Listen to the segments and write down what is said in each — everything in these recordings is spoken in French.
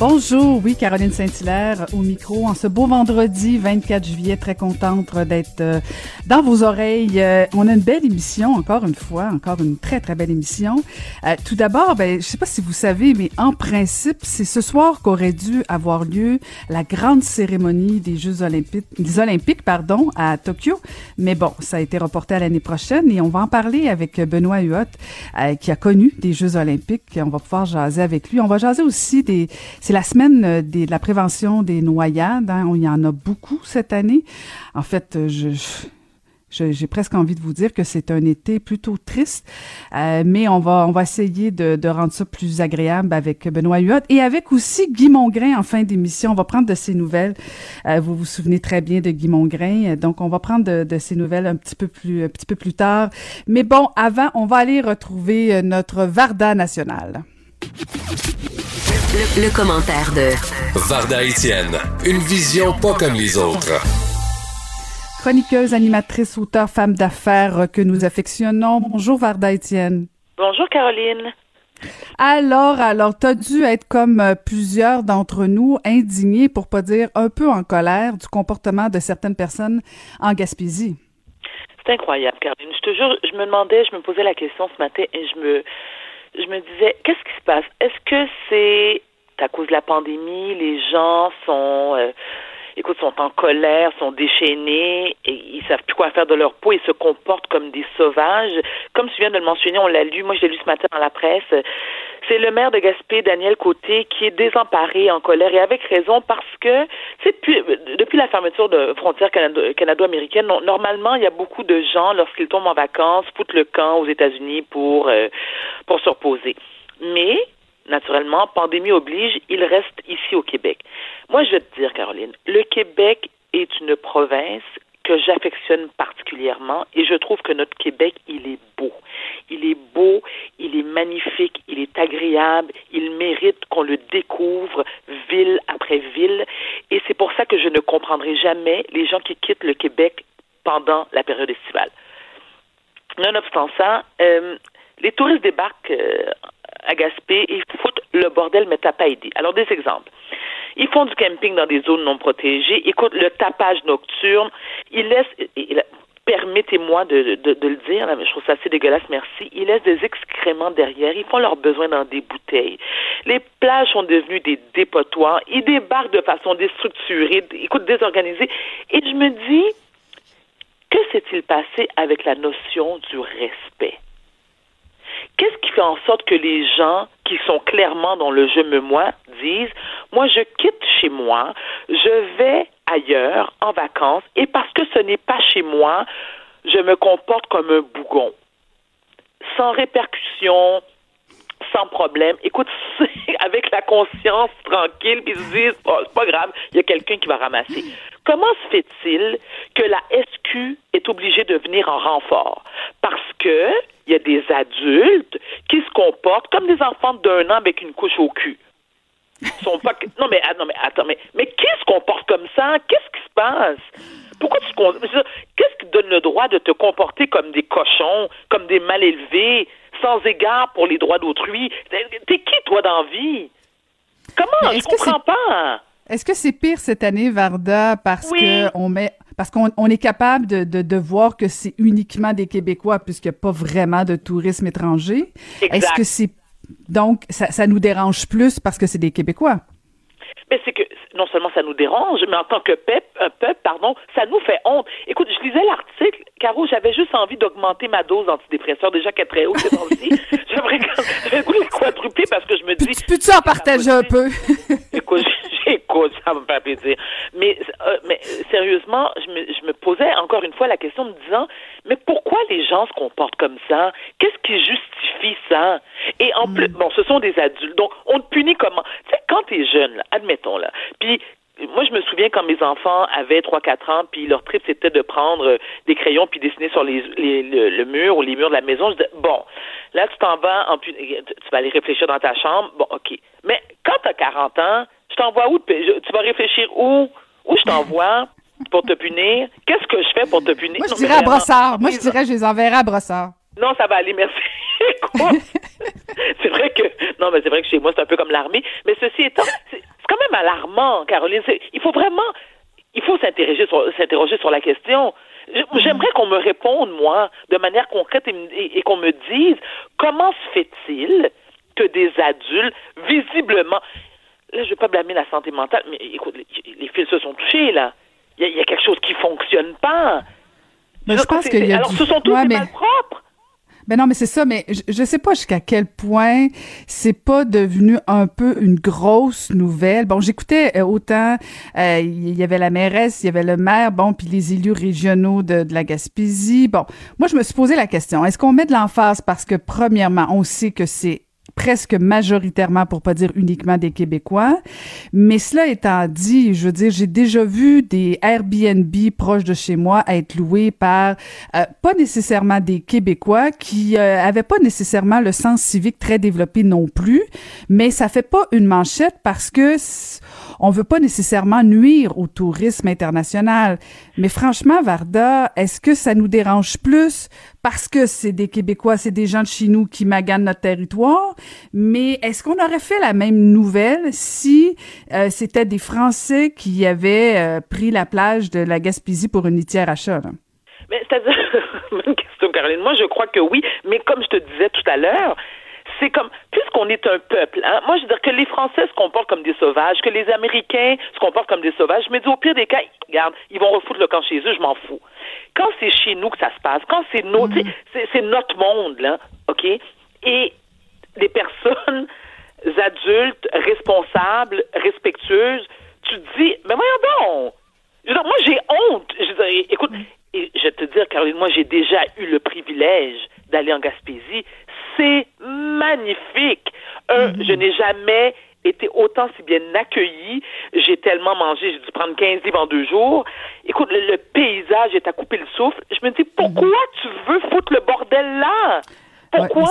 Bonjour, oui, Caroline Saint-Hilaire au micro en ce beau vendredi 24 juillet, très contente d'être euh, dans vos oreilles. Euh, on a une belle émission, encore une fois, encore une très très belle émission. Euh, tout d'abord, ben, je sais pas si vous savez, mais en principe, c'est ce soir qu'aurait dû avoir lieu la grande cérémonie des Jeux olympiques, des Olympiques, pardon, à Tokyo. Mais bon, ça a été reporté à l'année prochaine et on va en parler avec Benoît Huot, qui a connu des Jeux olympiques. On va pouvoir jaser avec lui. On va jaser aussi des c'est la semaine euh, de la prévention des noyades. Hein. Il y en a beaucoup cette année. En fait, euh, j'ai presque envie de vous dire que c'est un été plutôt triste, euh, mais on va on va essayer de, rendre ça plus agréable avec Benoît Huot et avec aussi Guy Mongrain en fin d'émission. On va prendre de ses nouvelles. vous vous souvenez très bien de Guy Mongrain, donc on va prendre de, de ses nouvelles un petit peu plus un petit peu plus tard. Mais bon, avant, on va aller retrouver notre Varda national. Le, commentaire de Varda Etienne, une vision pas comme les autres. Chroniqueuse, animatrice, auteur, femme d'affaires que nous affectionnons. Bonjour Varda Etienne. Bonjour Caroline. Alors, alors, t'as dû être comme euh, plusieurs d'entre nous indignés, pour pas dire un peu en colère, du comportement de certaines personnes en Gaspésie. C'est incroyable, Caroline. Je te jure, je me demandais, je me posais la question ce matin et je me, je me disais, qu'est-ce qui se passe? Est-ce que c'est à cause de la pandémie, les gens sont, euh, écoute, sont en colère, sont déchaînés et ils savent plus quoi faire de leur peau, ils se comportent comme des sauvages? Comme tu viens de le mentionner, on l'a lu, moi je l'ai lu ce matin dans la presse. C'est le maire de Gaspé, Daniel Côté, qui est désemparé, en colère, et avec raison, parce que, depuis, la fermeture de frontières canado-américaines, normalement, il y a beaucoup de gens, lorsqu'ils tombent en vacances, foutent le camp aux États-Unis pour, euh, pour se reposer. Mais, naturellement, pandémie oblige, ils restent ici au Québec. Moi, je vais te dire, Caroline, le Québec est une province que j'affectionne particulièrement et je trouve que notre Québec, il est beau. Il est beau, il est magnifique, il est agréable, il mérite qu'on le découvre ville après ville et c'est pour ça que je ne comprendrai jamais les gens qui quittent le Québec pendant la période estivale. Nonobstant ça, euh, les touristes débarquent euh, à Gaspé et foutent le bordel, mais t'as pas aidé. Alors, des exemples. Ils font du camping dans des zones non protégées. Écoute, le tapage nocturne. Ils laissent, permettez-moi de, de, le dire, je trouve ça assez dégueulasse, merci. Ils laissent des excréments derrière. Ils font leurs besoins dans des bouteilles. Les plages sont devenues des dépotoirs. Ils débarquent de façon déstructurée, écoute, désorganisée. Et je me dis, que s'est-il passé avec la notion du respect? Qu'est-ce qui fait en sorte que les gens qui sont clairement dans le je me moi disent moi je quitte chez moi, je vais ailleurs en vacances et parce que ce n'est pas chez moi, je me comporte comme un bougon. Sans répercussion, sans problème. Écoute, avec la conscience tranquille, puis ils se disent, oh, c'est pas grave, il y a quelqu'un qui va ramasser. Comment se fait-il que la SQ est obligée de venir en renfort? Parce que il y a des adultes qui se comportent comme des enfants d'un an avec une couche au cul. Sont pas non mais ah, non mais attends mais mais qui se comporte comme ça? Qu'est-ce qui se passe? Pourquoi tu Qu'est-ce qui donne le droit de te comporter comme des cochons, comme des mal élevés, sans égard pour les droits d'autrui? T'es qui toi dans vie? Comment? Je comprends pas? Est-ce que c'est pire cette année, Varda, parce que on met parce qu'on on est capable de, de, de voir que c'est uniquement des Québécois puisqu'il n'y a pas vraiment de tourisme étranger? Est-ce que c'est donc ça, ça nous dérange plus parce que c'est des Québécois? Non seulement ça nous dérange, mais en tant que peuple, un peuple, pardon, ça nous fait honte. Écoute, je lisais l'article, Caro, j'avais juste envie d'augmenter ma dose d'antidépresseur, déjà qu'elle est très haute ces temps-ci. J'aimerais de quadrupler parce que je me dis, tu en partager un peu? écoute, j'écoute, ça me fait plaisir. Mais, euh, mais sérieusement, je me, je me posais encore une fois la question me disant, mais pourquoi les gens se comportent comme ça? Qu'est-ce qui justifie ça? Et en plus, bon, ce sont des adultes, donc on te punit comment? Tu sais, quand t'es jeune, là, admettons, là, puis moi, je me souviens quand mes enfants avaient 3-4 ans, puis leur trip, c'était de prendre euh, des crayons puis dessiner sur les, les le, mur ou les murs de la maison. Je disais, bon, là, tu t'en vas, en, tu vas aller réfléchir dans ta chambre. Bon, OK. Mais quand tu as 40 ans, je t'envoie où? Tu vas réfléchir où? Où je t'envoie pour te punir? Qu'est-ce que je fais pour te punir? Moi, je dirais à Brossard. Moi, je dirais, je les enverrai à Brossard. Non, ça va aller, merci. c'est vrai que non, mais c'est vrai que chez moi c'est un peu comme l'armée. Mais ceci étant, c'est quand même alarmant, Caroline. Il faut vraiment, il faut s'interroger sur, s'interroger sur la question. J'aimerais qu'on me réponde, moi, de manière concrète et, qu'on me dise comment se fait-il que des adultes, visiblement, là, je vais pas blâmer la santé mentale, mais écoute, les, fils se sont touchés, là. Il y, a quelque chose qui fonctionne pas. Mais je, pense qu'il y a Alors, ce sont tous des malpropres. Ben non, mais c'est ça, mais je, je sais pas jusqu'à quel point c'est pas devenu un peu une grosse nouvelle. Bon, j'écoutais euh, autant, euh, il y avait la mairesse, il y avait le maire, bon, puis les élus régionaux de, de la Gaspésie. Bon, moi, je me suis posé la question, est-ce qu'on met de l'emphase parce que, premièrement, on sait que c'est presque majoritairement, pour pas dire uniquement des Québécois. Mais cela étant dit, je veux dire, j'ai déjà vu des Airbnb proches de chez moi être loués par euh, pas nécessairement des Québécois qui euh, avaient pas nécessairement le sens civique très développé non plus, mais ça fait pas une manchette parce que on veut pas nécessairement nuire au tourisme international. Mais franchement, Varda, est-ce que ça nous dérange plus parce que c'est des Québécois, c'est des gens de chez nous qui maganent notre territoire? Mais est-ce qu'on aurait fait la même nouvelle si euh, c'était des Français qui avaient euh, pris la plage de la Gaspésie pour une litière achat? Mais c'est-à-dire, bonne question, Caroline. Moi, je crois que oui, mais comme je te disais tout à l'heure, c'est comme, puisqu'on est un peuple, hein, moi je veux dire que les Français se comportent comme des sauvages, que les Américains se comportent comme des sauvages, je me dis au pire des cas, regarde, ils vont refoutre le camp chez eux, je m'en fous. Quand c'est chez nous que ça se passe, quand c'est notre, mm. c'est notre monde, là, OK? Et des personnes adultes, responsables, respectueuses, tu te dis, mais voyons donc! Je veux dire, moi j'ai honte. Je veux dire, écoute, et je vais te dire, Caroline, moi j'ai déjà eu le privilège d'aller en Gaspésie c'est magnifique. Un, mhm. je n'ai jamais été autant si bien accueilli. J'ai tellement mangé, j'ai dû prendre 15 livres en deux jours. Écoute, le, paysage est à couper le souffle. Je me dis, pourquoi mhm. tu veux foutre le bordel là? Pourquoi?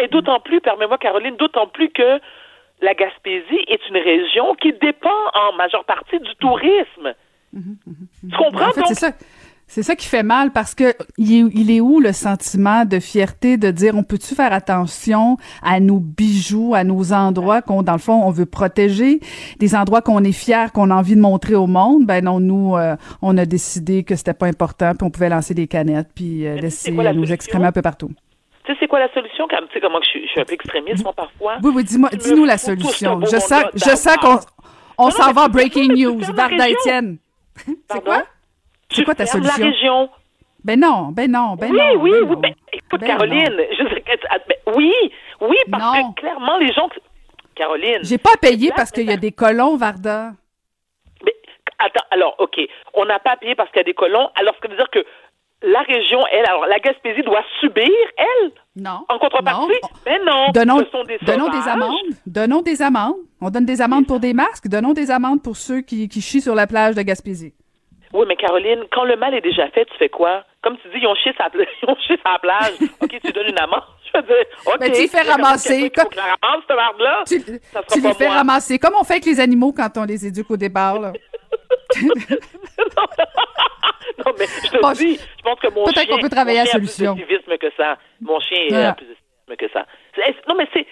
et, d'autant plus, permets-moi, Caroline, d'autant plus que la Gaspésie est une région qui dépend en majeure partie du tourisme. Mhm, tu comprends? c'est ça. C'est ça qui fait mal parce que il est, où le sentiment de fierté de dire on peut-tu faire attention à nos bijoux, à nos endroits qu'on dans le fond on veut protéger, des endroits qu'on est fier, qu'on a envie de montrer au monde? Ben non, nous euh, on a décidé que c'était pas important, puis on pouvait lancer des canettes puis euh, laisser nous exprimer un peu partout. Tu sais c'est quoi la solution? Tu sais comment je suis, je suis un peu extrémiste moi parfois. Oui oui, dis-moi, dis-nous la solution. Je sens, je sens qu'on on s'en va breaking news. Varda Étienne. c'est quoi? C'est quoi ta solution? la région. Ben non, ben non, ben oui, non. Oui, ben oui, ben, écoute, ben Caroline, je ben, oui, oui, parce que clairement, les gens. Caroline. J'ai pas payé parce qu'il y a des colons, Varda. Mais, attends, alors, OK. On n'a pas payé parce qu'il y a des colons. Alors, ce que veut dire que la région, elle, alors la Gaspésie doit subir, elle, non. En contrepartie, non. mais non. Donnons, des, donnons des amendes. Donnons des amendes. On donne des amendes pour des masques. Donnons des amendes pour ceux qui, qui chient sur la plage de Gaspésie. Oui, mais Caroline, quand le mal est déjà fait, tu fais quoi? Comme tu dis, ils ont chié sa, ils ont chié sa plage. OK, tu donnes une amende. Je veux dire, OK. Mais tu les fais ramasser. Comme... Tu, tu les fais ramasser. Comme on fait avec les animaux quand on les éduque au départ, là. non, mais je te dis, je pense que mon chien... Peut-être qu'on peut travailler à la solution. plus que ça. Mon chien voilà. a plus de civisme que ça. Non, mais c'est...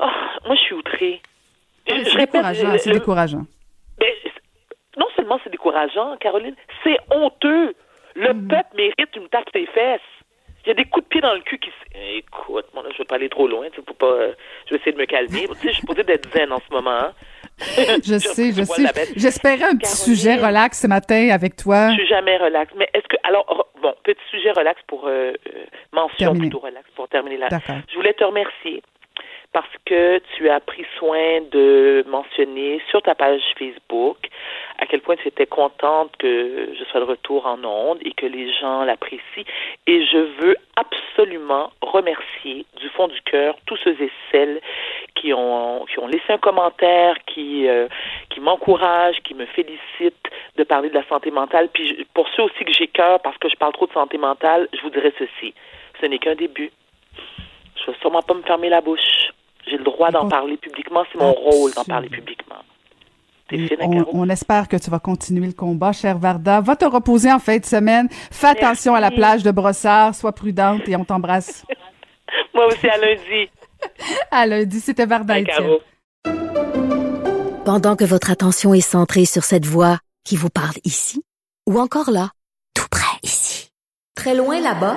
Oh, moi, je suis outrée. C'est décourageant, c'est décourageant. Non seulement c'est décourageant, Caroline, c'est honteux. Le mm. peuple mérite une tape ses fesses. Il y a des coups de pied dans le cul qui. Écoute, moi, là, je vais pas aller trop loin. Tu peux pas. Je vais essayer de me calmer. tu sais, je suis posée d'être zen en ce moment. Hein. je, sais, je sais. J'espérais un petit sujet relax ce matin avec toi. Je suis jamais relax. Mais est-ce que. Alors, bon, petit sujet relax pour. Euh, euh mention plutôt relax pour terminer là. Je voulais te remercier parce que tu as pris soin de mentionner sur ta page Facebook à quel point tu étais contente que je sois de retour en ondes et que les gens l'apprécient. Et je veux absolument remercier du fond du cœur tous ceux et celles qui ont, qui ont laissé un commentaire, qui, euh, qui m'encouragent, qui me félicitent de parler de la santé mentale. Puis pour ceux aussi que j'ai cœur parce que je parle trop de santé mentale, je vous dirais ceci. Ce n'est qu'un début. Je ne vais sûrement pas me fermer la bouche. J'ai le droit d'en parler publiquement. C'est mon rôle d'en parler publiquement. On, on, espère que tu vas continuer le combat, cher Varda. Va te reposer en fin de semaine. Fais attention à la plage de Brossard. Sois prudente et on t'embrasse. Moi aussi, à lundi. à lundi, c'était Varda Etienne. Pendant que votre attention est centrée sur cette voix qui vous parle ici, ou encore là, tout près ici, très loin là-bas,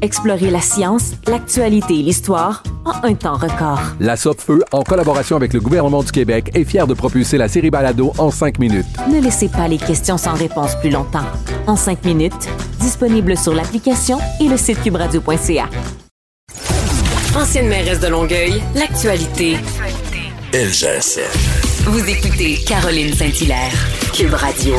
Explorer la science, l'actualité et l'histoire en un temps record. La Feu, en collaboration avec le gouvernement du Québec, est fière de propulser la série Balado en cinq minutes. Ne laissez pas les questions sans réponse plus longtemps. En cinq minutes, disponible sur l'application et le site cubradio.ca. Ancienne mairesse de Longueuil, l'actualité. LGSN. Vous écoutez Caroline Saint-Hilaire, Cube Radio.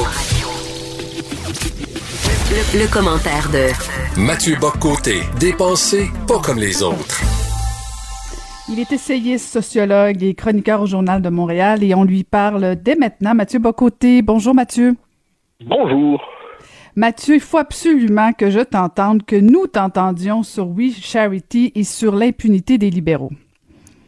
Le, commentaire de Mathieu Boccoté, dépensé pas comme les autres. Il est essayiste, sociologue et chroniqueur au Journal de Montréal et on lui parle dès maintenant. Mathieu Bocoté, bonjour Mathieu. Bonjour. Mathieu, il faut absolument que je t'entende, que nous t'entendions sur We Charity et sur l'impunité des libéraux.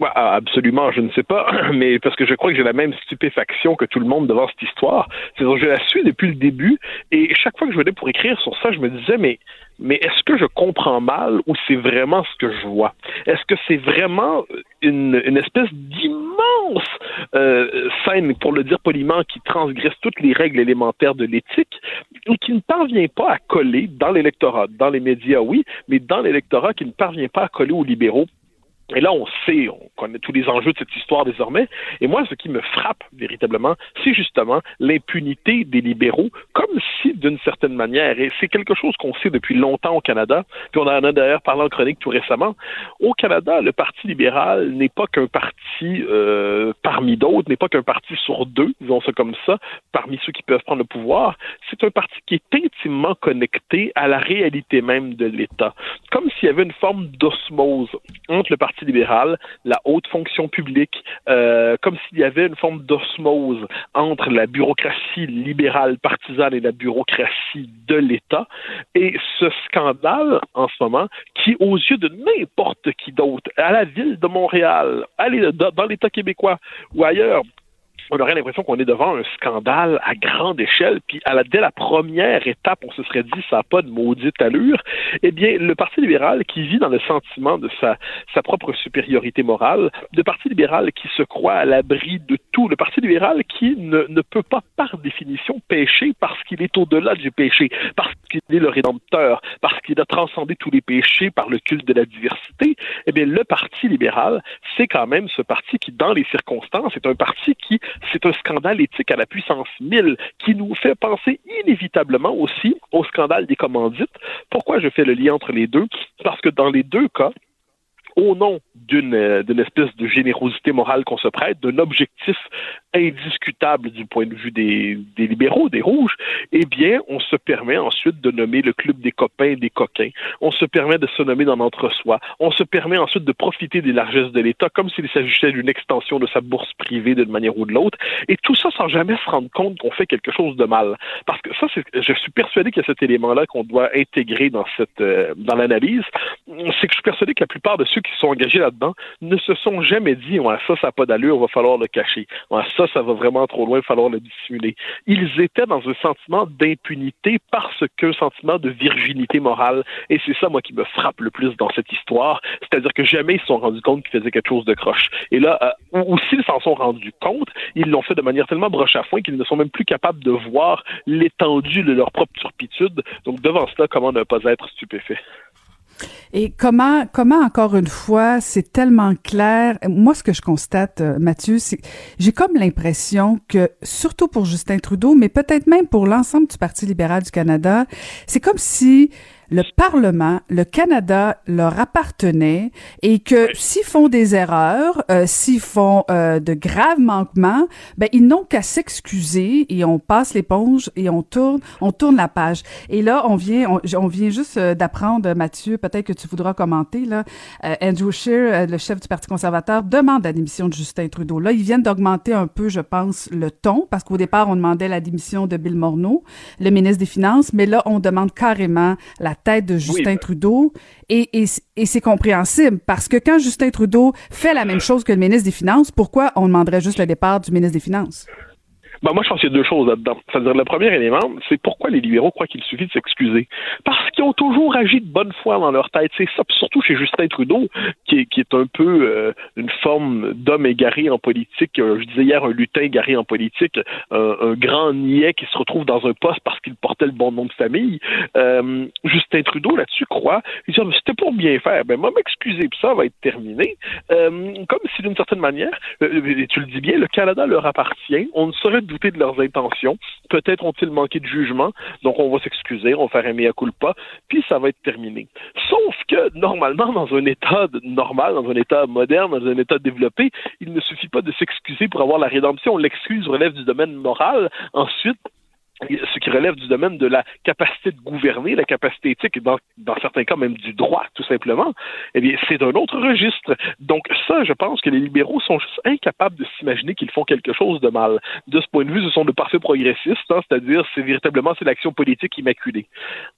Ah, absolument, je ne sais pas, mais parce que je crois que j'ai la même stupéfaction que tout le monde devant cette histoire. C'est je la suis depuis le début, et chaque fois que je venais pour écrire sur ça, je me disais, mais mais est-ce que je comprends mal ou c'est vraiment ce que je vois? Est-ce que c'est vraiment une, une espèce d'immense euh, scène, pour le dire poliment, qui transgresse toutes les règles élémentaires de l'éthique ou qui ne parvient pas à coller dans l'électorat, dans les médias, oui, mais dans l'électorat qui ne parvient pas à coller aux libéraux et là, on sait, on connaît tous les enjeux de cette histoire désormais. Et moi, ce qui me frappe véritablement, c'est justement l'impunité des libéraux, comme si, d'une certaine manière, et c'est quelque chose qu'on sait depuis longtemps au Canada, puis on en a d'ailleurs parlé en chronique tout récemment, au Canada, le Parti libéral n'est pas qu'un parti euh, parmi d'autres, n'est pas qu'un parti sur deux, disons ça comme ça, parmi ceux qui peuvent prendre le pouvoir. C'est un parti qui est intimement connecté à la réalité même de l'État, comme s'il y avait une forme d'osmose entre le Parti libéral, la haute fonction publique, euh, comme s'il y avait une forme d'osmose entre la bureaucratie libérale partisane et la bureaucratie de l'État. Et ce scandale, en ce moment, qui, aux yeux de n'importe qui d'autre, à la ville de Montréal, dans l'État québécois ou ailleurs, on aurait l'impression qu'on est devant un scandale à grande échelle, puis à la, dès la première étape, on se serait dit ça n'a pas de maudite allure. Eh bien, le Parti libéral qui vit dans le sentiment de sa, sa propre supériorité morale, le Parti libéral qui se croit à l'abri de tout, le Parti libéral qui ne, ne peut pas par définition pécher parce qu'il est au-delà du péché, parce qu'il est le rédempteur, parce qu'il a transcendé tous les péchés par le culte de la diversité, eh bien, le Parti libéral, c'est quand même ce parti qui, dans les circonstances, est un parti qui c'est un scandale éthique à la puissance 1000 qui nous fait penser inévitablement aussi au scandale des commandites. Pourquoi je fais le lien entre les deux? Parce que dans les deux cas, au nom d'une euh, d'une espèce de générosité morale qu'on se prête, d'un objectif indiscutable du point de vue des, des libéraux, des rouges, eh bien, on se permet ensuite de nommer le club des copains et des coquins. On se permet de se nommer dans l'entre-soi. On se permet ensuite de profiter des largesses de l'État comme s'il s'agissait d'une extension de sa bourse privée d'une manière ou de l'autre. Et tout ça sans jamais se rendre compte qu'on fait quelque chose de mal. Parce que ça, je suis persuadé qu'il y a cet élément-là qu'on doit intégrer dans cette euh, dans l'analyse. c'est que je suis persuadé que la plupart de ceux qui sont engagés là-dedans ne se sont jamais dit ouais, ça, ça n'a pas d'allure, va falloir le cacher. Ouais, ça, ça va vraiment trop loin, il va falloir le dissimuler. Ils étaient dans un sentiment d'impunité parce qu'un sentiment de virginité morale. Et c'est ça, moi, qui me frappe le plus dans cette histoire. C'est-à-dire que jamais ils se sont rendus compte qu'ils faisaient quelque chose de croche. Et là, euh, ou, s'ils s'en sont rendus compte, ils l'ont fait de manière tellement broche à foin qu'ils ne sont même plus capables de voir l'étendue de leur propre turpitude. Donc, devant cela, comment ne pas être stupéfait? Et comment, comment encore une fois, c'est tellement clair. Moi, ce que je constate, euh, Mathieu, c'est j'ai comme l'impression que, surtout pour Justin Trudeau, mais peut-être même pour l'ensemble du Parti libéral du Canada, c'est comme si le Parlement, le Canada leur appartenait et que s'ils font des erreurs, euh, s'ils font euh, de graves manquements, ben ils n'ont qu'à s'excuser et on passe l'éponge et on tourne, on tourne la page. Et là, on vient, on, vient juste euh, d'apprendre, Mathieu, peut-être que tu voudras commenter là. Andrew Scheer, le chef du Parti conservateur, demande la démission de Justin Trudeau. Là, ils viennent d'augmenter un peu, je pense, le ton parce qu'au départ, on demandait la démission de Bill Morneau, le ministre des Finances, mais là, on demande carrément la tête de Justin Trudeau. Et, et, et c'est compréhensible parce que quand Justin Trudeau fait la même chose que le ministre des Finances, pourquoi on demanderait juste le départ du ministre des Finances? Ben, moi, je pense qu'il y a deux choses là-dedans. C'est-à-dire, le premier élément, c'est pourquoi les libéraux croient qu'il suffit de s'excuser. Parce qu'ils ont toujours agi de bonne foi dans leur tête. C'est ça, surtout chez Justin Trudeau, qui est, qui est un peu euh, une forme d'homme égaré en politique. Euh, je disais hier un lutin égaré en politique, un grand niais qui se retrouve dans un poste parce qu'il portait le bon nom de famille. Euh, Justin Trudeau, là-dessus, croit, il dit, ah, c'était pour bien faire. Ben, moi, m'excuser, puis ça va être terminé. comme si, d'une certaine manière, tu le dis bien, le Canada leur appartient. On ne saurait douter de leurs intentions. Peut-être ont-ils manqué de jugement, donc on va s'excuser, on va faire un mea culpa, puis ça va être terminé. Sauf que, normalement, dans un état normal, dans un état moderne, dans un état développé, il ne suffit pas de s'excuser pour avoir la rédemption. L'excuse relève du domaine moral. Ensuite, ce qui relève du domaine de la capacité de gouverner, la capacité éthique, dans, dans certains cas même du droit, tout simplement, eh bien, c'est un autre registre. Donc ça, je pense que les libéraux sont juste incapables de s'imaginer qu'ils font quelque chose de mal. De ce point de vue, ce sont de parfaits progressistes, hein, c'est-à-dire, c'est véritablement c'est l'action politique immaculée.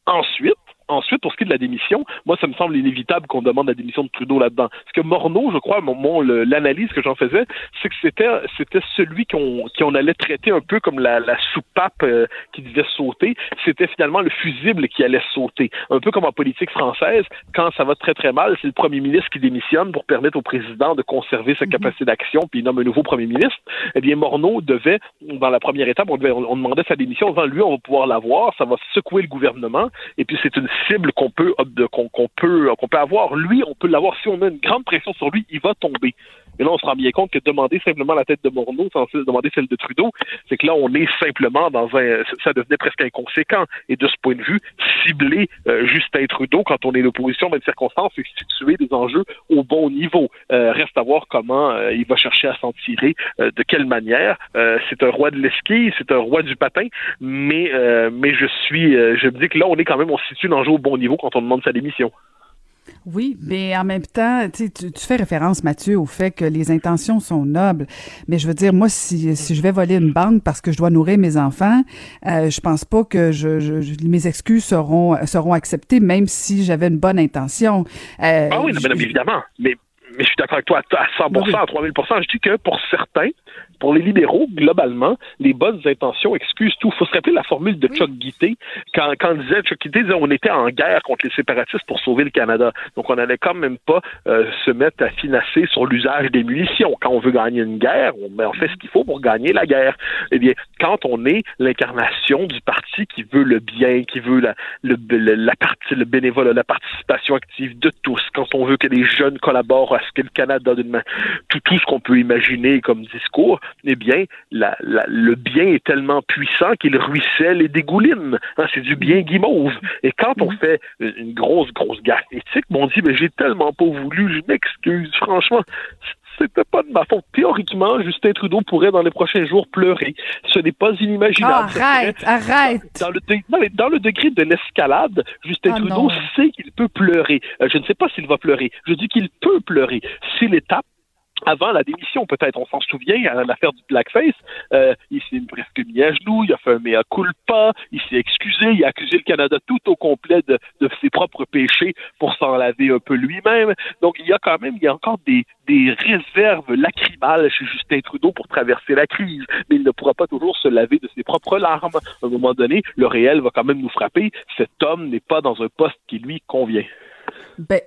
Ensuite, Ensuite, pour ce qui est de la démission, moi, ça me semble inévitable qu'on demande la démission de Trudeau là-dedans. Parce que Morneau, je crois, mon, l'analyse que j'en faisais, c'est que c'était c'était celui qu'on qu'on allait traiter un peu comme la, la soupape euh, qui devait sauter. C'était finalement le fusible qui allait sauter. Un peu comme en politique française, quand ça va très très mal, c'est le premier ministre qui démissionne pour permettre au président de conserver sa mhm. capacité d'action, puis il nomme un nouveau premier ministre. Eh bien, Morneau devait, dans la première étape, on, devait, on demandait sa démission. Devant lui, on va pouvoir l'avoir, ça va secouer le gouvernement, et puis c'est une cible qu'on peut qu'on peut qu'on peut avoir. Lui, on peut l'avoir si on met une grande pression sur lui, il va tomber. Et là, on se rend bien compte que demander simplement la tête de Morneau sans demander celle de Trudeau, c'est que là, on est simplement dans un... Ça devenait presque inconséquent. Et de ce point de vue, cibler euh, Justin Trudeau quand on est l'opposition dans une circonstance, c'est situer des enjeux au bon niveau. Euh, reste à voir comment euh, il va chercher à s'en tirer, de quelle manière. c'est un roi de l'esquille, c'est un roi du patin, mais mais je suis... je me dis que là, on est quand même, on situe l'enjeu au bon niveau quand on demande sa démission. Oui, mais en même temps, tu, tu fais référence, Mathieu, au fait que les intentions sont nobles. Mais je veux dire, moi, si, si je vais voler une banque parce que je dois nourrir mes enfants, euh, je pense pas que je, je, mes excuses seront seront acceptées, même si j'avais une bonne intention. Euh, ah oui, évidemment. Mais, mais je suis d'accord avec toi à 100%, à 3000 Je dis que pour certains, pour les libéraux, globalement, les bonnes intentions excusent tout. Il faut se rappeler la formule de Chuck Guité, quand, quand disait, Chuck Guité disait on était en guerre contre les séparatistes pour sauver le Canada. Donc on n'allait quand même pas euh, se mettre à financer sur l'usage des munitions. Quand on veut gagner une guerre, on, ben, on fait ce qu'il faut pour gagner la guerre. Eh bien, quand on est l'incarnation du parti qui veut le bien, qui veut la, le, la partie, le bénévole, la participation active de tous, quand on veut que les jeunes collaborent à ce que le Canada, tout, tout ce qu'on peut imaginer comme discours, eh bien, le bien est tellement puissant qu'il ruisselle et dégouline. Hein, c'est du bien guimauve. Et quand on fait une grosse, grosse guerre éthique, on dit, mais j'ai tellement pas voulu, je m'excuse. Franchement, c'était pas de ma faute. Théoriquement, Justin Trudeau pourrait dans les prochains jours pleurer. Ce n'est pas inimaginable. arrête, arrête. Dans le, dans le degré de l'escalade, Justin ah, Trudeau sait qu'il peut pleurer. Euh, je ne sais pas s'il va pleurer. Je dis qu'il peut pleurer. Si l'étape avant la démission, peut-être. On s'en souvient, à l'affaire du blackface, euh, il s'est presque mis à genoux, il a fait un mea culpa, il s'est excusé, il a accusé le Canada tout au complet de, de ses propres péchés pour s'en laver un peu lui-même. Donc, il y a quand même, il y a encore des, des réserves lacrymales chez Justin Trudeau pour traverser la crise, mais il ne pourra pas toujours se laver de ses propres larmes. À un moment donné, le réel va quand même nous frapper. Cet homme n'est pas dans un poste qui lui convient. Ben,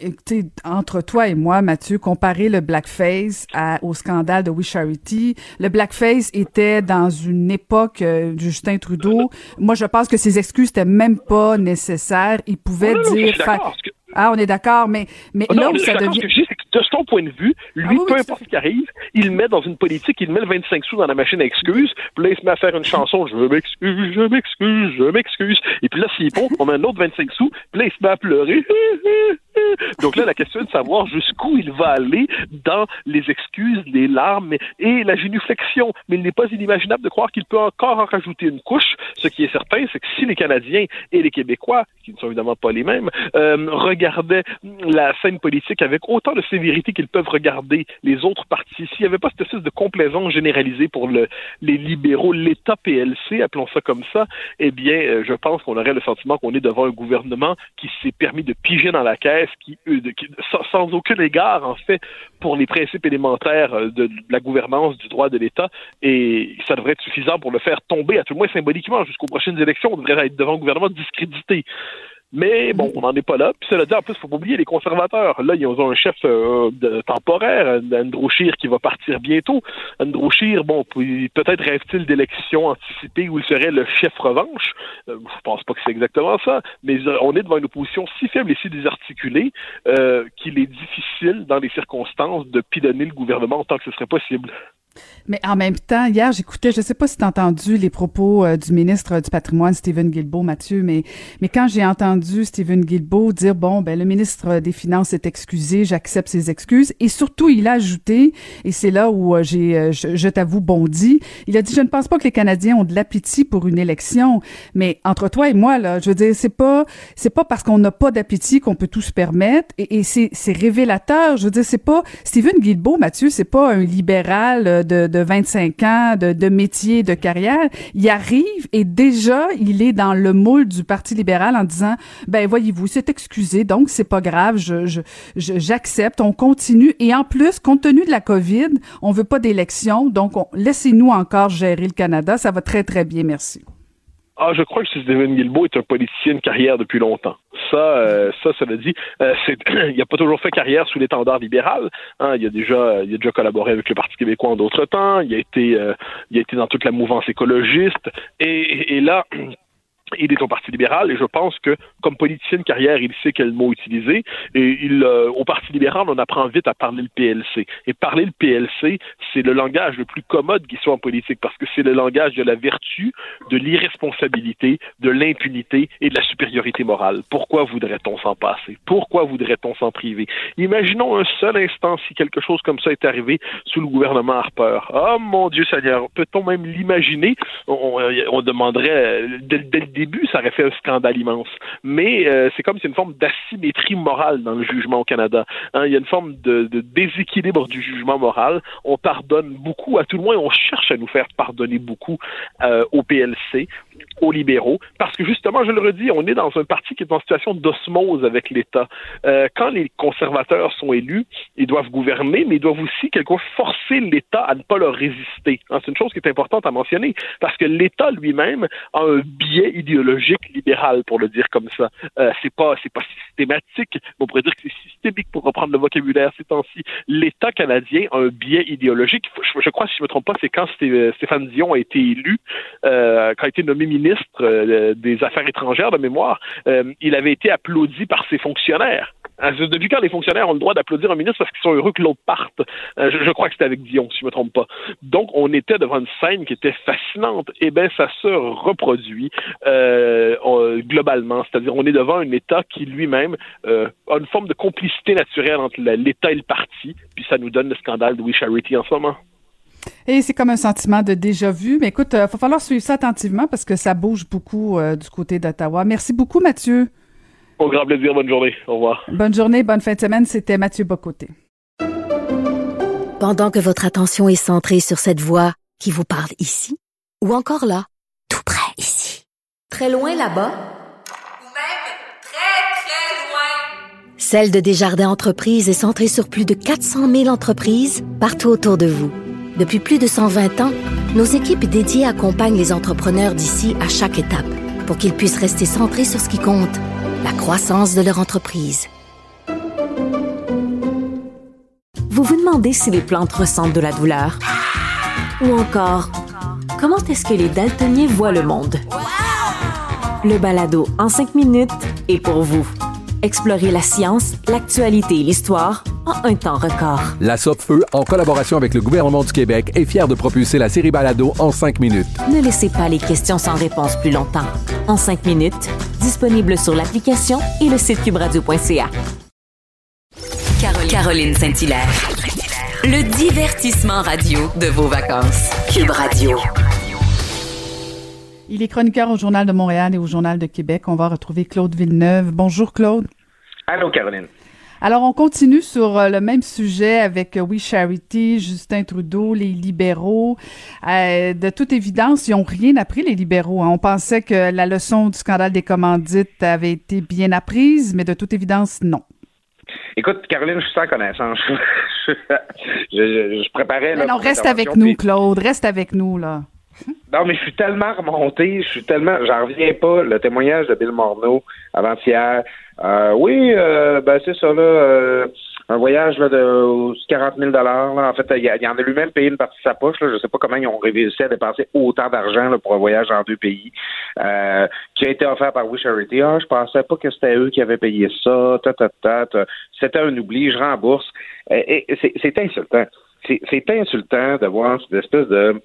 entre toi et moi, Mathieu, comparer le blackface à, au scandale de We Charity, le blackface était dans une époque euh, de Justin Trudeau. Moi, je pense que ses excuses n'étaient même pas nécessaires. Il pouvait Non, non, non, dire... je suis que- Ah, on est d'accord, mais, mais Ah là non, où ça devient... De son point de vue, lui, Ah oui, peu oui, importe ce qui arrive, il met dans une politique, il met le 25 sous dans la machine à excuses, puis là, il se met à faire une chanson, je m'excuse, je m'excuse, je m'excuse. Et puis là, s'il est bon, on met un autre 25 sous, puis là, il se met à pleurer. Donc là, la question est de savoir jusqu'où il va aller dans les excuses, les larmes et la génuflexion. Mais il n'est pas inimaginable de croire qu'il peut encore en rajouter une couche. Ce qui est certain, c'est que si les Canadiens et les Québécois, qui ne sont évidemment pas les mêmes, euh, regardaient la scène politique avec autant de sévérité qu'ils peuvent regarder les autres partis, s'il n'y avait pas cette espèce de complaisance généralisée pour le, les libéraux, l'État PLC, appelons ça comme ça, eh bien, euh, je pense qu'on aurait le sentiment qu'on est devant un gouvernement qui s'est permis de piger dans la caisse, euh, sans, aucun égard, en fait, pour les principes élémentaires euh, de la gouvernance du droit de l'État, et ça devrait être suffisant pour le faire tomber, à tout le moins symboliquement, jusqu'aux prochaines élections, on devrait être devant un gouvernement discrédité. Mais bon, on n'en est pas là. Puis cela dit, en plus, faut pas oublier les conservateurs. Là, ils ont un chef euh, de- temporaire, Andrew Scheer, qui va partir bientôt. Andrew Scheer, bon, peut-être rêve-t-il d'élections anticipées où il serait le chef revanche. Euh, je pense pas que c'est exactement ça. Mais on est devant une opposition si faible et si désarticulée euh, qu'il est difficile, dans les circonstances, de pilonner le gouvernement autant que ce serait possible. Mais en même temps, hier, j'écoutais, je sais pas si tu as entendu les propos euh, du ministre du patrimoine, Stephen Guilbeault, Mathieu, mais, mais quand j'ai entendu Stephen Guilbeault dire, bon, ben, le ministre des Finances est excusé, j'accepte ses excuses, et surtout, il a ajouté, et c'est là où euh, j'ai, euh, je, je t'avoue, bondi, il a dit, je ne pense pas que les Canadiens ont de l'appétit pour une élection, mais entre toi et moi, là, je veux dire, c'est pas, c'est pas parce qu'on n'a pas d'appétit qu'on peut tout se permettre, et, et c'est, c'est révélateur, je veux dire, c'est pas, Stephen Guilbeault, Mathieu, c'est pas un libéral euh, de, de 25 ans, de, de métier, de carrière. Il arrive et déjà, il est dans le moule du Parti libéral en disant, ben voyez-vous, c'est excusé, donc c'est pas grave, je, je, j'accepte, on continue. Et en plus, compte tenu de la COVID, on veut pas d'élection, donc on- laissez-nous encore gérer le Canada, ça va très très bien, merci. Ah, je crois que Stephen Guilbeault est un politicien de carrière depuis longtemps. Ça, euh, ça, ça le dit. Euh, il n'a pas toujours fait carrière sous l'étendard libéral. Hein, il a déjà, il a déjà collaboré avec le Parti québécois en d'autres temps. Il a été, euh, il a été dans toute la mouvance écologiste. Et, et là. Il est au Parti libéral et je pense que, comme politicien de carrière, il sait quel mot utiliser. Et il, euh, au Parti libéral, on apprend vite à parler le PLC. Et parler le PLC, c'est le langage le plus commode qui soit en politique parce que c'est le langage de la vertu, de l'irresponsabilité, de l'impunité et de la supériorité morale. Pourquoi voudrait-on s'en passer? Pourquoi voudrait-on s'en priver? Imaginons un seul instant si quelque chose comme ça est arrivé sous le gouvernement Harper. Oh mon Dieu Seigneur, peut-on même l'imaginer? On, on demanderait, dès le début, ça aurait fait un scandale immense. Mais euh, c'est comme si une forme d'asymétrie morale dans le jugement au Canada. Hein, il y a une forme de, de déséquilibre du jugement moral. On pardonne beaucoup, à tout le moins, on cherche à nous faire pardonner beaucoup euh, au PLC, aux libéraux, parce que justement, je le redis, on est dans un parti qui est en situation d'osmose avec l'État. Euh, quand les conservateurs sont élus, ils doivent gouverner, mais ils doivent aussi quelquefois forcer l'État à ne pas leur résister. Hein, c'est une chose qui est importante à mentionner, parce que l'État lui-même a un biais idéologique libéral, pour le dire comme ça. Euh, c'est pas, c'est pas systématique. On pourrait dire que c'est systémique pour reprendre le vocabulaire ces temps-ci. L'État canadien a un biais idéologique. Je, crois, si je me trompe pas, c'est quand Sté- Stéphane Dion a été élu, euh, quand a été nommé ministre euh, des Affaires étrangères de mémoire, euh, il avait été applaudi par ses fonctionnaires. Hein, Depuis quand les fonctionnaires ont le droit d'applaudir un ministre parce qu'ils sont heureux que l'autre parte? Euh, je, crois que c'était avec Dion, si je me trompe pas. Donc, on était devant une scène qui était fascinante. Eh bien, ça se reproduit globalement. C'est-à-dire, on est devant un État qui lui-même a une forme de complicité naturelle entre l'État et le parti, puis ça nous donne le scandale de We Charity en ce moment. Et c'est comme un sentiment de déjà vu. Mais écoute, il va falloir suivre ça attentivement parce que ça bouge beaucoup euh, du côté d'Ottawa. Merci beaucoup, Mathieu. Au grand plaisir, bonne journée. Au revoir. Bonne journée, bonne fin de semaine. C'était Mathieu Bocoté. Pendant que votre attention est centrée sur cette voix qui vous parle ici, ou encore là, tout près ici, très loin là-bas, Ou même très, très loin. Celle de Desjardins Entreprises est centrée sur plus de 400 000 entreprises partout autour de vous. Depuis plus de 120 ans, nos équipes dédiées accompagnent les entrepreneurs d'ici à chaque étape pour qu'ils puissent rester centrés sur ce qui compte, la croissance de leur entreprise. Vous vous demandez si les plantes ressentent de la douleur? Ou encore, comment est-ce que les daltoniens voient le monde? Le balado en cinq minutes est pour vous. Explorez la science, l'actualité et l'histoire en un temps record. La Feu, en collaboration avec le gouvernement du Québec, est fière de propulser la série Balado en cinq minutes. Ne laissez pas les questions sans réponse plus longtemps. En cinq minutes, disponible sur l'application et le site cubradio.ca. Caroline, Caroline Saint-Hilaire. Le divertissement radio de vos vacances. Cube Radio. Il est chroniqueur au Journal de Montréal et au Journal de Québec. On va retrouver Claude Villeneuve. Bonjour Claude. Allô, Caroline. Alors, on continue sur euh, le même sujet avec euh, We Charity, Justin Trudeau, les libéraux. Euh, de toute évidence, ils n'ont rien appris, les libéraux. hein. On pensait que la leçon du scandale des commandites avait été bien apprise, mais de toute évidence, non. Écoute, Caroline, je suis sans connaissance. je, je- je préparais. Mais là, non, pour reste avec nous, puis- Claude. Reste avec nous, là. Non, mais je suis tellement remonté, je suis tellement, j'en reviens pas. Le témoignage de Bill Morneau avant-hier. Euh, oui, euh, ben c'est ça là, euh, un voyage là de 40 000 dollars. En fait, il, il en a lui-même payé une partie de sa poche. Là. Je sais pas comment ils ont réussi à dépenser autant d'argent là, pour un voyage dans deux pays, euh, qui a été offert par We Charity. Ah, je pensais pas que c'était eux qui avaient payé ça. Ta, ta, ta, ta. C'était un oubli. Je rembourse. Et, c'est, insultant. C'est, c'est insultant de voir cette espèce de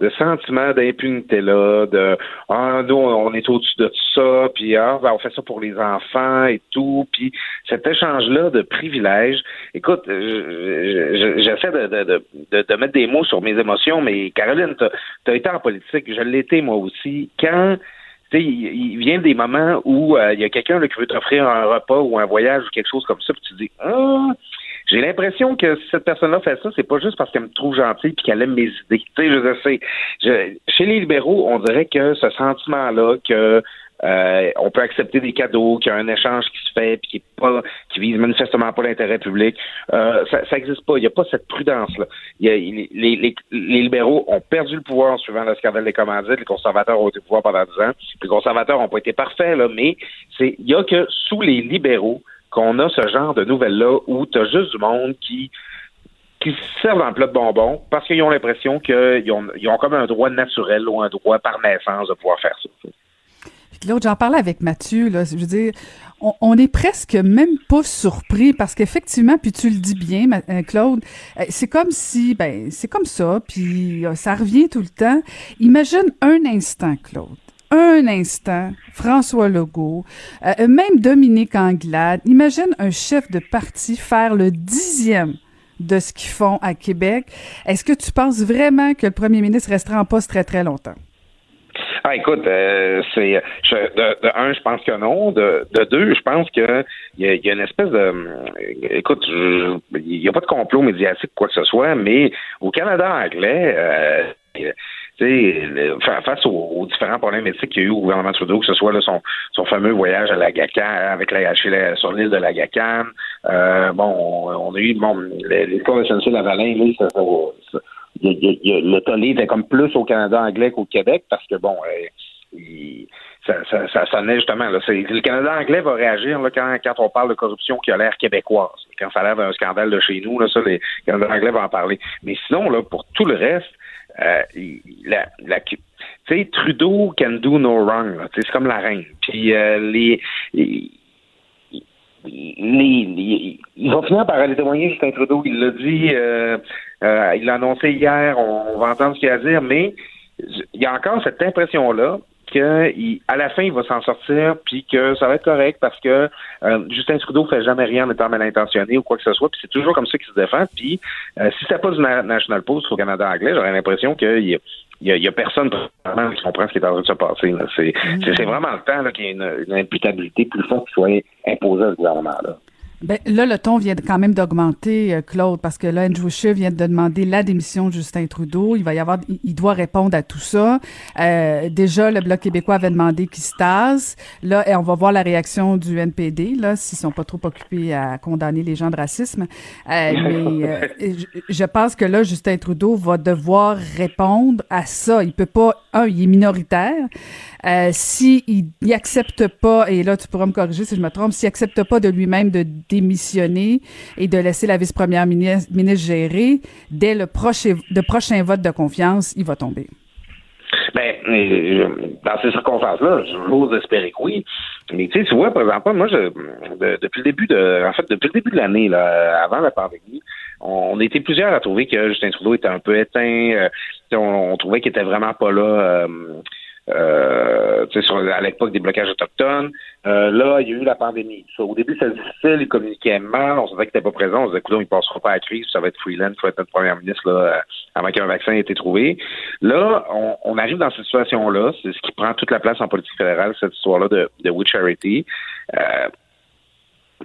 de sentiment d'impunité là, de ah nous on est au-dessus de ça, puis ah ben, on fait ça pour les enfants et tout, puis cet échange là de privilèges. Écoute, je- je- je- j'essaie de, de, de, de, mettre des mots sur mes émotions, mais Caroline, t'as as été en politique, je été moi aussi. Quand tu sais, il, vient des moments où euh, il y a quelqu'un qui veut t'offrir un repas ou un voyage ou quelque chose comme ça, puis tu dis ah j'ai l'impression que si cette personne-là fait ça, c'est pas juste parce qu'elle me trouve gentil puis qu'elle aime mes idées. Tu sais, je sais. Chez les libéraux, on dirait que ce sentiment-là que euh, on peut accepter des cadeaux, qu'il y a un échange qui se fait puis qui est pas, qui vise manifestement pas l'intérêt public, euh, ça, ça existe pas. Il n'y a pas cette prudence-là. Les, les, les, libéraux ont perdu le pouvoir en suivant le des commandites. Les conservateurs ont été au pouvoir pendant 10 ans. Les conservateurs n'ont pas été parfaits, là, mais il y a que sous les libéraux qu'on a ce genre de nouvelles-là où tu as juste du monde qui qui se servent en plat de bonbons parce qu'ils ont l'impression qu'ils ont, ils ont comme un droit naturel ou un droit par naissance de pouvoir faire ça. Claude, j'en parlais avec Mathieu, là. Je veux dire, on, on est presque même pas surpris parce qu'effectivement, puis tu le dis bien, euh, Claude, euh, c'est comme si, ben, c'est comme ça, puis euh, ça revient tout le temps. Imagine un instant, Claude. Un instant, François Legault, euh, même Dominique Anglade, imagine un chef de parti faire le dixième de ce qu'ils font à Québec. Est-ce que tu penses vraiment que le premier ministre restera en poste très, très longtemps? Ah, écoute, euh, c'est de, un, je pense que non. De, de deux, je pense que il y a, une espèce de euh, écoute, il n'y a pas de complot médiatique quoi que ce soit, mais au Canada anglais, euh, le- fa- face aux, différents problèmes éthiques qu'il y a eu au gouvernement Trudeau, que ce soit son, son fameux voyage à la GACAN, avec la, la- sur l'île de la GACAN, euh, bon, on, a eu bon, cours de SNC-Lavalin, là, le tollé était comme plus au Canada anglais qu'au Québec parce que bon, euh, ça, ça, ça sonnait justement. Le Canada anglais va réagir quand, on parle de corruption qui a l'air québécoise. Quand ça a l'air d'un scandale de chez nous, ça, les Canada anglais vont en parler. Mais sinon, là, pour tout le reste, euh, la, la, tu sais, Trudeau can do no wrong. là. C'est comme la reine. Puis euh, les, les, les- les- il va finir par aller témoigner Justin Trudeau. Il l'a dit, euh, euh, il l'a annoncé hier, on, on va entendre ce qu'il a à dire, mais il y a encore cette impression-là que il- à la fin, il va s'en sortir, puis que ça va être correct parce que euh, Justin Trudeau fait jamais rien en étant mal intentionné ou quoi que ce soit, puis c'est toujours comme ça qu'il se défend. Puis euh, si c'était pas du Na- National Post au Canada anglais, j'aurais l'impression qu'il y a il y, a, il y a personne vraiment qui comprend ce qui est en train de se passer. là. C'est c'est vraiment le temps là, qu'il y ait une, une imputabilité plus forte qui soit imposée à ce gouvernement-là. Ben, là, le ton vient quand même d'augmenter, euh, Claude, parce que là, Andrew Scheer vient de demander la démission de Justin Trudeau. Il va y avoir, il doit répondre à tout ça. Euh, déjà, le Bloc québécois avait demandé qu'il se tasse. Là, et on va voir la réaction du NPD, là, s'ils sont pas trop occupés à condamner les gens de racisme. Euh, mais je, je pense que là, Justin Trudeau va devoir répondre à ça. Il peut pas, un, il est minoritaire. Euh, s'il si accepte pas, et là tu pourras me corriger si je me trompe, s'il accepte pas de lui-même de démissionner et de laisser la vice-première ministre, gérer, dès le prochain, prochain vote de confiance, il va tomber. Ben, euh, dans ces circonstances-là, j'ose espérer que oui. Mais tu sais, tu vois, par exemple, moi, je, depuis le début de, en fait, depuis le début de l'année, là, avant la pandémie, on, était plusieurs à trouver que Justin Trudeau était un peu éteint. Euh, on, trouvait qu'il était vraiment pas là. Sur, à l'époque des blocages autochtones. Euh, là, il y a eu la pandémie. au début, c'était difficile, il communiquait mal, on savait qu'il n'était pas présent, on se disait, écoute, il ne passera pas à la crise, ça va être freelance, il faut être notre premier ministre là, euh, avant qu'un vaccin ait été trouvé. Là, on, on arrive dans cette situation-là, c'est ce qui prend toute la place en politique fédérale, cette histoire-là de, de We Charity. Euh,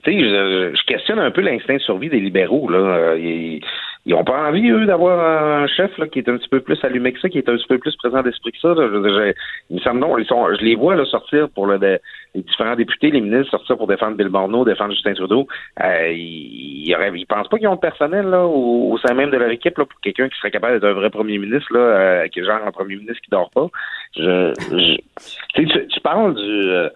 tu sais, je, je, questionne un peu l'instinct de survie des libéraux. Là. Euh, ils, ils ont pas envie, eux, d'avoir un chef là, qui est un petit peu plus allumé que ça, qui est un petit peu plus présent d'esprit que ça. Là. Je, il me semble non. Ils sont, je les vois là, sortir pour le, les différents députés, les ministres sortir pour défendre Bill Morneau, défendre Justin Trudeau. Euh, ils, ils, ils pensent pas qu'ils ont le personnel là, au, sein même de leur équipe là, pour quelqu'un qui serait capable d'être un vrai premier ministre, là, euh, qui est genre un premier ministre qui dort pas. Je, je tu, tu parles du. Euh,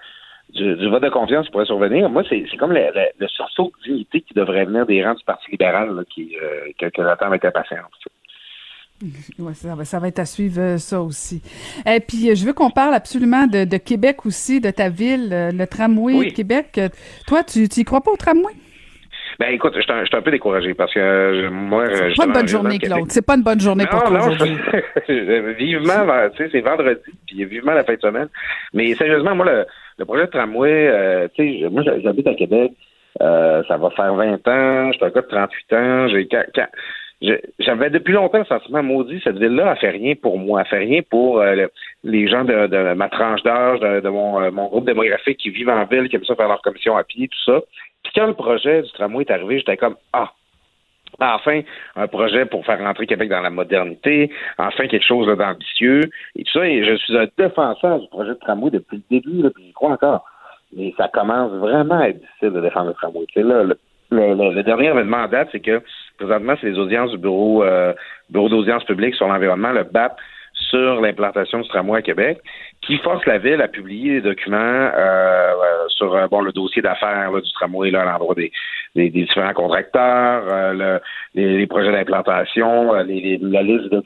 du, vote de confiance qui pourrait survenir, moi, c'est comme le, le, sursaut de dignité qui devrait venir des rangs du Parti libéral qui, euh, que, que j'attends avec impatience. Oui, ça, ça, va être à suivre euh, ça aussi. Et puis, euh, je veux qu'on parle absolument de, de, Québec aussi, de ta ville, le tramway de Québec. Toi, tu n'y crois pas au tramway? Ben écoute, je suis un, peu découragé parce que moi, c'est pas une bonne journée, Claude. C'est pas une bonne journée pour toi vivement, tu sais, c'est vendredi, puis vivement la fin de semaine. Mais sérieusement, moi, le, le projet de tramway, euh, tu sais, moi, j'habite à Québec. Euh, ça va faire 20 ans. Je suis un gars de 38 ans. J'ai j'avais depuis longtemps le sentiment maudit, cette ville-là a fait rien pour moi, a fait rien pour euh, les gens de, ma tranche d'âge, de, mon, mon, groupe démographique qui vivent en ville, qui aiment ça faire leur commission à pied, tout ça. Puis quand le projet du tramway est arrivé, j'étais comme Ah, Enfin, un projet pour faire rentrer Québec dans la modernité, enfin quelque chose d'ambitieux et tout ça. Et je suis un défenseur du projet de tramway depuis le début, là, puis j'y crois encore. Mais ça commence vraiment à être difficile de défendre le tramway. là, le, dernier événement en date, c'est que présentement, c'est les audiences du bureau, euh, bureau d'audience publique sur l'environnement, le BAP, sur l'implantation du tramway à Québec, qui force la ville à publier des documents euh, euh sur euh, bon le dossier d'affaires du tramway là, à l'endroit des, différents contracteurs, le, les, projets d'implantation, la liste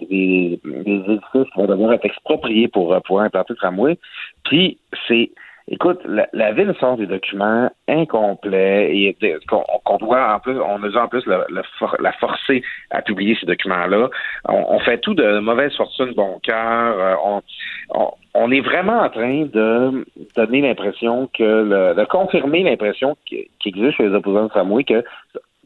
des, des édifices qui vont devoir être expropriés pour pouvoir implanter le tramway. Puis c'est Écoute, la, ville sort des documents incomplets et qu'on doit en plus, on a en plus la forcer à publier ces documents-là. On, fait tout de mauvaise fortune, bon cœur. Euh, on, on, est vraiment en train de donner l'impression que, de confirmer l'impression qui, existe chez les opposants de Samoa que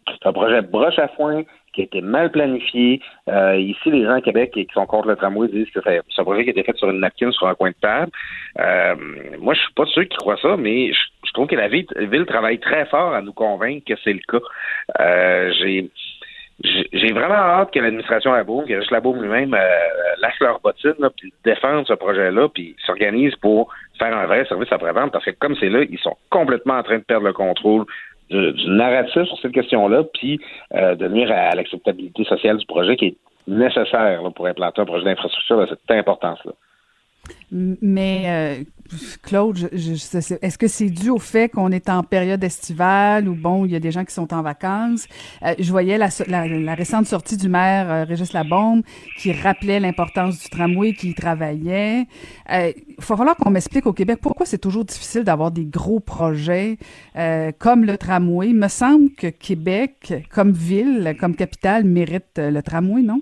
c'est un projet broche à foin, qui a été mal planifié. Euh, ici, les gens à Québec qui sont contre le tramway disent que c'est un projet qui a été fait sur une napkin, sur un coin de table. Euh, moi, je suis pas sûr qui croient ça, mais je, trouve que la ville, travaille très fort à nous convaincre que c'est le cas. Euh, j'ai j'ai vraiment hâte que l'administration Laboum, que juste Laboum lui-même, euh, lâche leur bottine, puis défende ce projet-là, puis s'organise pour faire un vrai service après-vente, parce que comme c'est là, ils sont complètement en train de perdre le contrôle du, narratif sur cette question-là, puis euh, de nuire à, l'acceptabilité sociale du projet qui est nécessaire pour implanter un projet d'infrastructure de cette importance-là. Mais euh, Claude, est-ce que c'est dû au fait qu'on est en période estivale ou bon, il y a des gens qui sont en vacances? Euh, je voyais la, récente sortie du maire euh, Régis Labombe qui rappelait l'importance du tramway, qui y travaillait. Il va falloir qu'on m'explique au Québec pourquoi c'est toujours difficile d'avoir des gros projets comme le tramway. Il me semble que Québec, comme ville, comme capitale, mérite le tramway, non?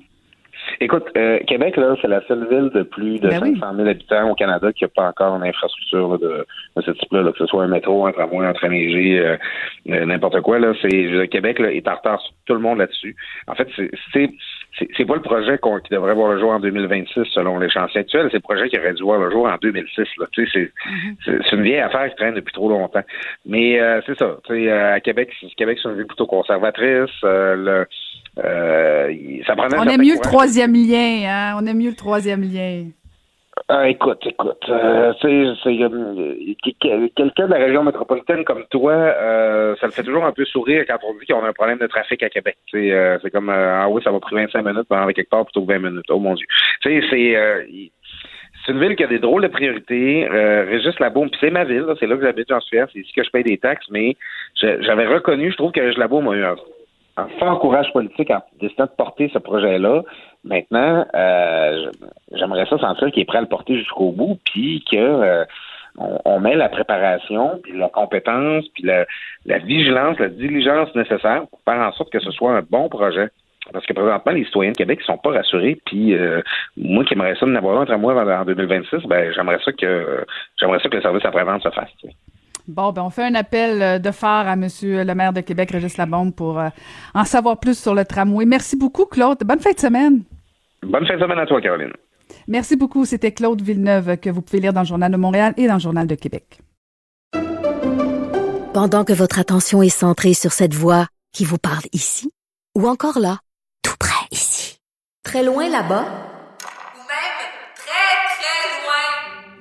Écoute, euh, Québec, là, c'est la seule ville de plus de 500 ben 000 habitants au Canada qui n'a pas encore une infrastructure de, ce type-là, que ce soit un métro, un tramway, un train léger, euh, euh, n'importe quoi. Là, c'est Québec là, est en retard sur tout le monde là-dessus. En fait, c'est c'est pas le projet qui devrait voir le jour en 2026 selon l'échéancier actuel, c'est le projet qui aurait dû voir le jour en 2006. Là. Tu sais, c'est, c'est une vieille affaire qui traîne depuis trop longtemps. Mais euh, c'est ça. Tu sais, à Québec, Québec, c'est une ville plutôt conservatrice. Euh, le, euh, ça prenait On aime mieux le troisième lien, hein? On aime mieux le troisième lien. Ah, écoute, écoute, euh, c'est quelqu'un de la région métropolitaine comme toi, euh, ça le fait toujours un peu sourire quand on dit qu'on a un problème de trafic à Québec. Euh, c'est comme ah oui, ça va prendre 25 minutes pour aller quelque part plutôt que 20 minutes. Oh mon Dieu. C'est c'est une ville qui a des drôles de priorités. Euh, Régis Labaume, puis c'est ma ville, c'est là que j'habite, j'en suis c'est ici que je paye des taxes, mais j'avais reconnu, je trouve que Régis Labaume a eu un, un fort courage politique en décidant de porter ce projet-là. Maintenant, euh, j'aimerais ça sentir qu'il est prêt à le porter jusqu'au bout, puis que euh, on, met la préparation, puis la compétence, puis la, vigilance, la diligence nécessaire pour faire en sorte que ce soit un bon projet. Parce que présentement, les citoyens de Québec ne sont pas rassurés. Puis euh, moi qui aimerais ça de n'avoir un entre moi en 2026, ben j'aimerais ça que j'aimerais ça que le service après-vente se fasse. Bon, ben on fait un appel euh, de phare à Monsieur le maire de Québec, Régis Labombe, pour euh, en savoir plus sur le tramway. Merci beaucoup, Claude. Bonne fin de semaine. Bonne fin de semaine à toi, Caroline. Merci beaucoup. C'était Claude Villeneuve que vous pouvez lire dans le Journal de Montréal et dans le Journal de Québec. Pendant que votre attention est centrée sur cette voix qui vous parle ici, ou encore là, tout près ici, très loin là-bas,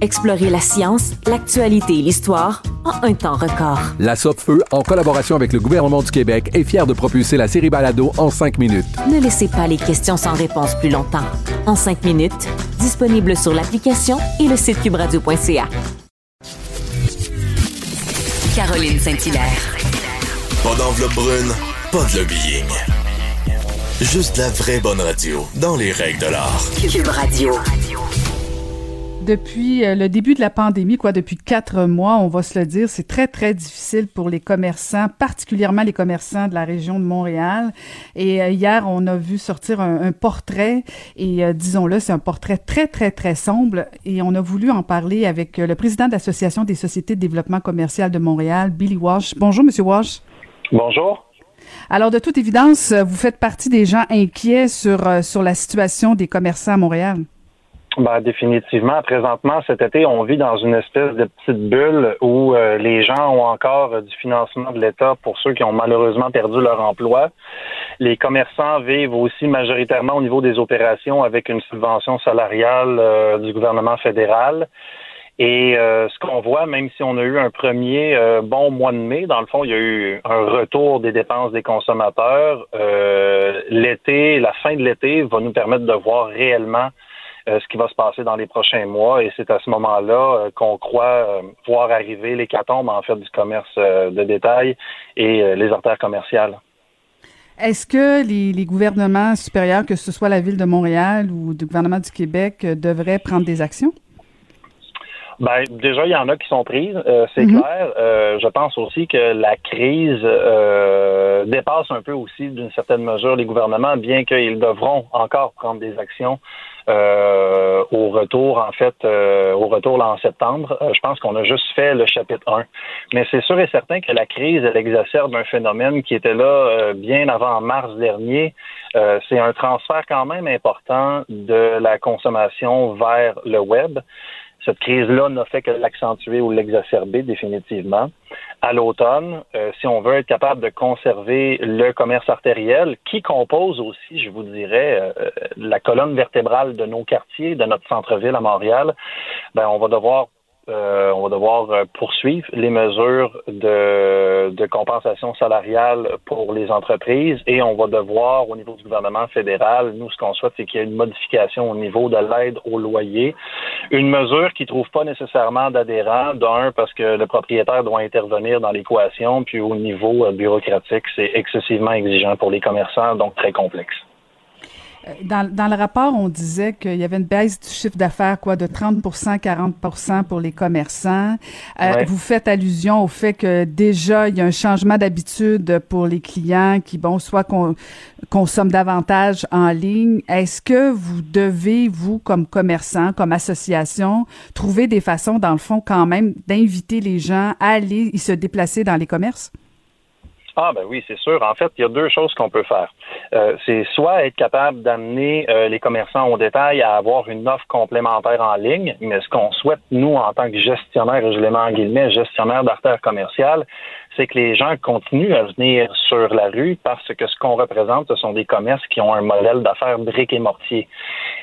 Explorez la science, l'actualité et l'histoire en un temps record. La Feu, en collaboration avec le gouvernement du Québec, est fière de propulser la série Balado en cinq minutes. Ne laissez pas les questions sans réponse plus longtemps. En cinq minutes, disponible sur l'application et le site cubradio.ca. Caroline Saint-Hilaire. Pas d'enveloppe brune, pas de lobbying. Juste la vraie bonne radio, dans les règles de l'art. Cube Radio depuis euh, le début de la pandémie, quoi, depuis quatre mois, on va se le dire, c'est très, très difficile pour les commerçants, particulièrement les commerçants de la région de Montréal. Et euh, hier, on a vu sortir un, portrait, et euh, disons-le, c'est un portrait très, très, très sombre, et on a voulu en parler avec le président de l'Association des sociétés de développement commercial de Montréal, Billy Walsh. Bonjour, Monsieur Walsh. Bonjour. Alors, de toute évidence, vous faites partie des gens inquiets sur, sur la situation des commerçants à Montréal. Ben, définitivement. Présentement, cet été, on vit dans une espèce de petite bulle où euh, les gens ont encore euh, du financement de l'État pour ceux qui ont malheureusement perdu leur emploi. Les commerçants vivent aussi majoritairement au niveau des opérations avec une subvention salariale euh, du gouvernement fédéral. Et ce qu'on voit, même si on a eu un premier bon mois de mai, dans le fond, il y a eu un retour des dépenses des consommateurs. l'été, la fin de l'été va nous permettre de voir réellement euh, ce qui va se passer dans les prochains mois. Et c'est à ce moment-là euh, qu'on croit euh, voir arriver l'hécatombe, en fait, du commerce de détail et les artères commerciales. Est-ce que les, gouvernements supérieurs, que ce soit la ville de Montréal ou le gouvernement du Québec, devraient prendre des actions? Ben, déjà, il y en a qui sont prises, c'est mhm. clair. je pense aussi que la crise dépasse un peu aussi, d'une certaine mesure, les gouvernements, bien qu'ils devront encore prendre des actions euh, au retour, en fait, euh, au retour là, en septembre. Euh, je pense qu'on a juste fait le chapitre 1. Mais c'est sûr et certain que la crise, elle exacerbe un phénomène qui était là bien avant mars dernier. c'est un transfert quand même important de la consommation vers le web. Cette crise-là n'a fait que l'accentuer ou l'exacerber définitivement. À l'automne, euh, si on veut être capable de conserver le commerce artériel, qui compose aussi, je vous dirais, euh, la colonne vertébrale de nos quartiers, de notre centre-ville à Montréal, ben, on va devoir euh, on va devoir euh, poursuivre les mesures de, compensation salariale pour les entreprises et on va devoir, au niveau du gouvernement fédéral, nous, ce qu'on souhaite, c'est qu'il y ait une modification au niveau de l'aide au loyer. Une mesure qui ne trouve pas nécessairement d'adhérents, d'un, parce que le propriétaire doit intervenir dans l'équation, puis au niveau euh, bureaucratique, c'est excessivement exigeant pour les commerçants, donc très complexe. Euh, dans, dans, le rapport, on disait qu'il y avait une baisse du chiffre d'affaires quoi de 30 40% pour les commerçants. Euh, vous faites allusion au fait que déjà il y a un changement d'habitude pour les clients qui bon soit qu'on consomment davantage en ligne. Est-ce que vous devez vous comme commerçant, comme association, trouver des façons dans le fond quand même d'inviter les gens à aller y se déplacer dans les commerces? Ah ben oui, c'est sûr. En fait, il y a deux choses qu'on peut faire. Euh, c'est soit être capable d'amener euh, les commerçants au détail à avoir une offre complémentaire en ligne, mais ce qu'on souhaite, nous, en tant que gestionnaire, je les mets en guillemets, gestionnaire d'artères commerciales, c'est que les gens continuent à venir sur la rue parce que ce qu'on représente, ce sont des commerces qui ont un modèle d'affaires briques et mortier.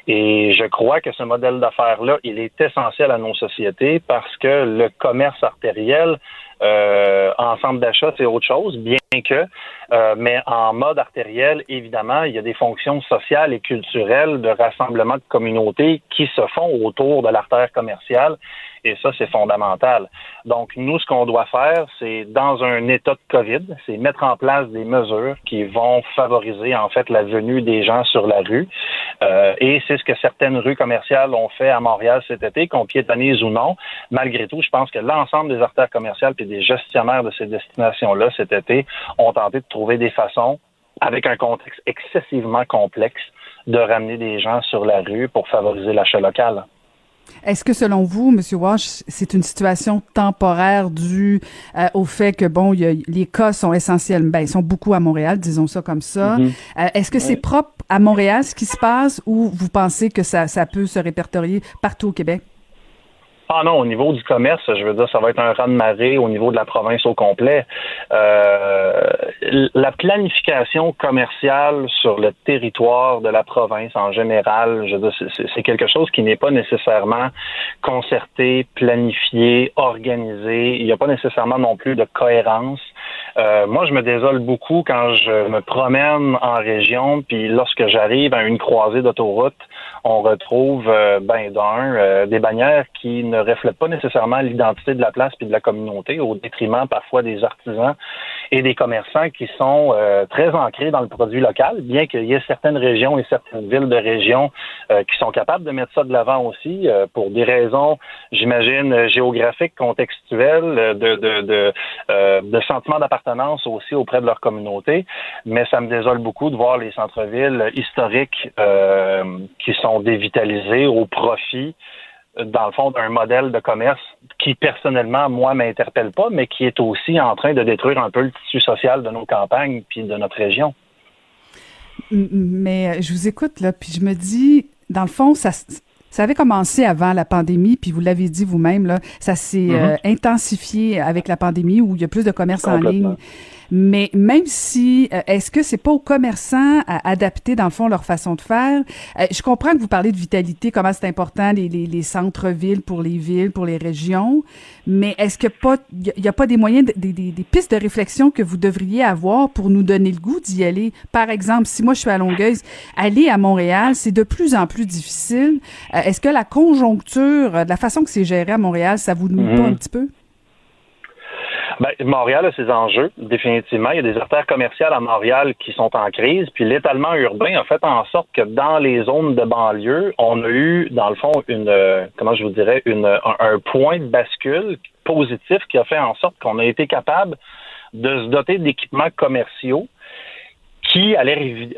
Et je crois que ce modèle d'affaires-là, il est essentiel à nos sociétés parce que le commerce artériel, euh, ensemble d'achat, c'est autre chose, bien que, euh, mais en mode artériel, évidemment, il y a des fonctions sociales et culturelles de rassemblement de communautés qui se font autour de l'artère commerciale et ça, c'est fondamental. Donc, nous, ce qu'on doit faire, c'est dans un état de COVID, c'est mettre en place des mesures qui vont favoriser, en fait, la venue des gens sur la rue. Euh, et c'est ce que certaines rues commerciales ont fait à Montréal cet été, qu'on piétonise ou non. Malgré tout, je pense que l'ensemble des artères commerciales et des gestionnaires de ces destinations-là cet été ont tenté de trouver des façons, avec un contexte excessivement complexe, de ramener des gens sur la rue pour favoriser l'achat local. Est-ce que selon vous, M. Walsh, c'est une situation temporaire due euh, au fait que bon, y a, les cas sont essentiels, ben ils sont beaucoup à Montréal, disons ça comme ça. Mm-hmm. Euh, est-ce que c'est propre à Montréal ce qui se passe ou vous pensez que ça, ça peut se répertorier partout au Québec? Ah non, au niveau du commerce, je veux dire, ça va être un raz de marée au niveau de la province au complet. Euh, la planification commerciale sur le territoire de la province en général, je veux dire, c'est quelque chose qui n'est pas nécessairement concerté, planifié, organisé. Il n'y a pas nécessairement non plus de cohérence. Euh, moi, je me désole beaucoup quand je me promène en région, puis lorsque j'arrive à une croisée d'autoroute, on retrouve euh, ben d'un euh, des bannières qui ne reflètent pas nécessairement l'identité de la place puis de la communauté, au détriment parfois des artisans et des commerçants qui sont euh, très ancrés dans le produit local, bien qu'il y ait certaines régions et certaines villes de région qui sont capables de mettre ça de l'avant aussi pour des raisons, j'imagine, géographiques, contextuelles, de de de, de sentiment d'appartenance aussi auprès de leur communauté. Mais ça me désole beaucoup de voir les centres-villes historiques qui sont dévitalisés au profit dans le fond, d'un modèle de commerce qui, personnellement, moi, m'interpelle pas, mais qui est aussi en train de détruire un peu le tissu social de nos campagnes puis de notre région. Mais je vous écoute, là, puis je me dis, dans le fond, ça, ça avait commencé avant la pandémie, puis vous l'avez dit vous-même, là, ça s'est mm-hmm. euh, intensifié avec la pandémie où il y a plus de commerce en ligne. Mais même si, euh, est-ce que c'est pas aux commerçants à adapter, dans le fond, leur façon de faire? Euh, je comprends que vous parlez de vitalité, comment c'est important, les, les, les centres-villes pour les villes, pour les régions, mais est-ce que pas, il n'y a, pas des moyens, des, des, des, pistes de réflexion que vous devriez avoir pour nous donner le goût d'y aller? Par exemple, si moi je suis à Longueuil, aller à Montréal, c'est de plus en plus difficile. Euh, est-ce que la conjoncture, la façon que c'est géré à Montréal, ça vous nuit pas mhm. un petit peu? Ben, Montréal a ses enjeux, définitivement. Il y a des artères commerciales à Montréal qui sont en crise, puis l'étalement urbain a fait en sorte que dans les zones de banlieue, on a eu, dans le fond, une, euh, comment je vous dirais, une, un, point de bascule positif qui a fait en sorte qu'on a été capable de se doter d'équipements commerciaux qui allaient,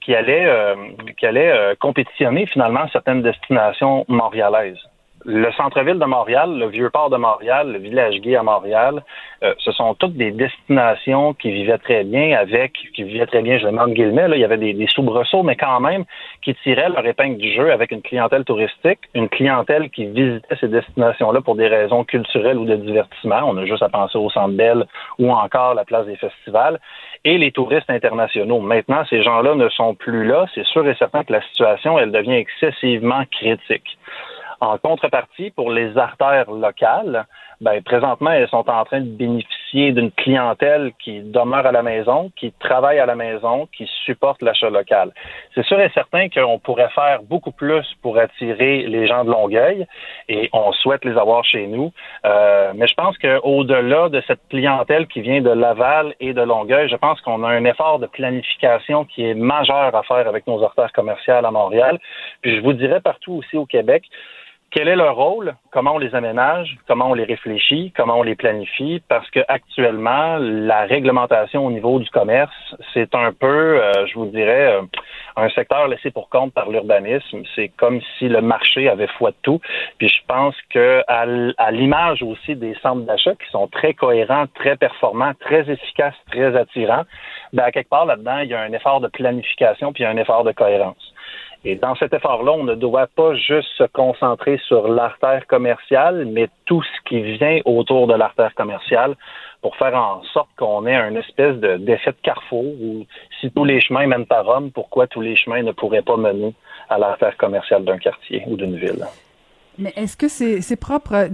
qui allaient, euh, qui allaient euh, compétitionner finalement certaines destinations montréalaises le centre-ville de Montréal, le vieux port de Montréal, le village gay à Montréal, euh, ce sont toutes des destinations qui vivaient très bien avec, qui vivaient très bien, je le demande guillemets, là, il y avait des, des soubresauts, mais quand même, qui tiraient leur épingle du jeu avec une clientèle touristique, une clientèle qui visitait ces destinations-là pour des raisons culturelles ou de divertissement. On a juste à penser au Centre Bell ou encore la place des festivals et les touristes internationaux. Maintenant, ces gens-là ne sont plus là. C'est sûr et certain que la situation, elle devient excessivement critique. En contrepartie, pour les artères locales, ben, présentement, elles sont en train de bénéficier d'une clientèle qui demeure à la maison, qui travaille à la maison, qui supporte l'achat local. C'est sûr et certain qu'on pourrait faire beaucoup plus pour attirer les gens de Longueuil et on souhaite les avoir chez nous. Euh, mais je pense qu'au-delà de cette clientèle qui vient de Laval et de Longueuil, je pense qu'on a un effort de planification qui est majeur à faire avec nos artères commerciales à Montréal. Puis je vous dirais partout aussi au Québec, quel est leur rôle, comment on les aménage, comment on les réfléchit, comment on les planifie, parce que actuellement, la réglementation au niveau du commerce, c'est un peu, euh, je vous dirais, euh, un secteur laissé pour compte par l'urbanisme. C'est comme si le marché avait foi de tout. Puis je pense que à l'image aussi des centres d'achat qui sont très cohérents, très performants, très efficaces, très attirants, ben à quelque part là-dedans, il y a un effort de planification puis un effort de cohérence. Et dans cet effort-là, on ne doit pas juste se concentrer sur l'artère commerciale, mais tout ce qui vient autour de l'artère commerciale pour faire en sorte qu'on ait un espèce d'effet de, carrefour où si tous les chemins mènent à Rome, pourquoi tous les chemins ne pourraient pas mener à l'artère commerciale d'un quartier ou d'une ville? Mais est-ce que c'est propre, euh,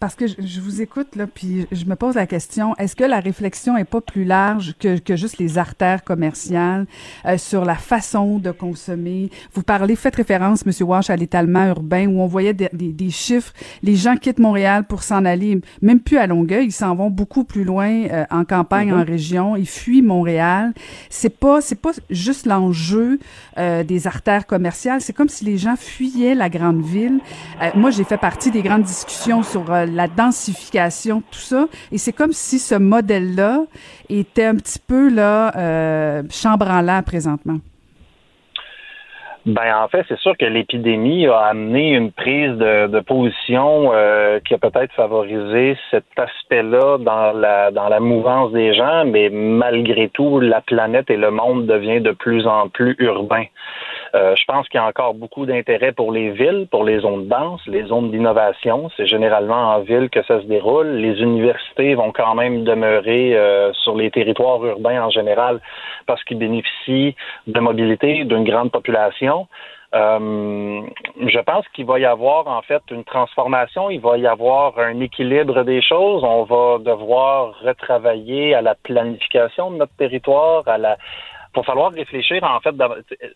parce que je, vous écoute, là, puis je me pose la question, est-ce que la réflexion est pas plus large que, que juste les artères commerciales euh, sur la façon de consommer? Vous parlez, faites référence, Monsieur Walsh, à l'étalement urbain où on voyait des, des, chiffres, les gens quittent Montréal pour s'en aller, même plus à Longueuil, ils s'en vont beaucoup plus loin euh, en campagne, mm-hmm. en région, ils fuient Montréal. C'est pas, c'est pas juste l'enjeu des artères commerciales, c'est comme si les gens fuyaient la grande ville moi, j'ai fait partie des grandes discussions sur euh, la densification, tout ça, et c'est comme si ce modèle-là était un petit peu là euh, chambranlant présentement. Ben en fait, c'est sûr que l'épidémie a amené une prise de, position euh, qui a peut-être favorisé cet aspect-là dans la dans la mouvance des gens, mais malgré tout, la planète et le monde devient de plus en plus urbain. Euh, je pense qu'il y a encore beaucoup d'intérêt pour les villes, pour les zones denses, les zones d'innovation. C'est généralement en ville que ça se déroule. Les universités vont quand même demeurer euh, sur les territoires urbains en général parce qu'ils bénéficient de mobilité d'une grande population. Euh, je pense qu'il va y avoir en fait une transformation, il va y avoir un équilibre des choses. On va devoir retravailler à la planification de notre territoire, à la, va falloir réfléchir, en fait,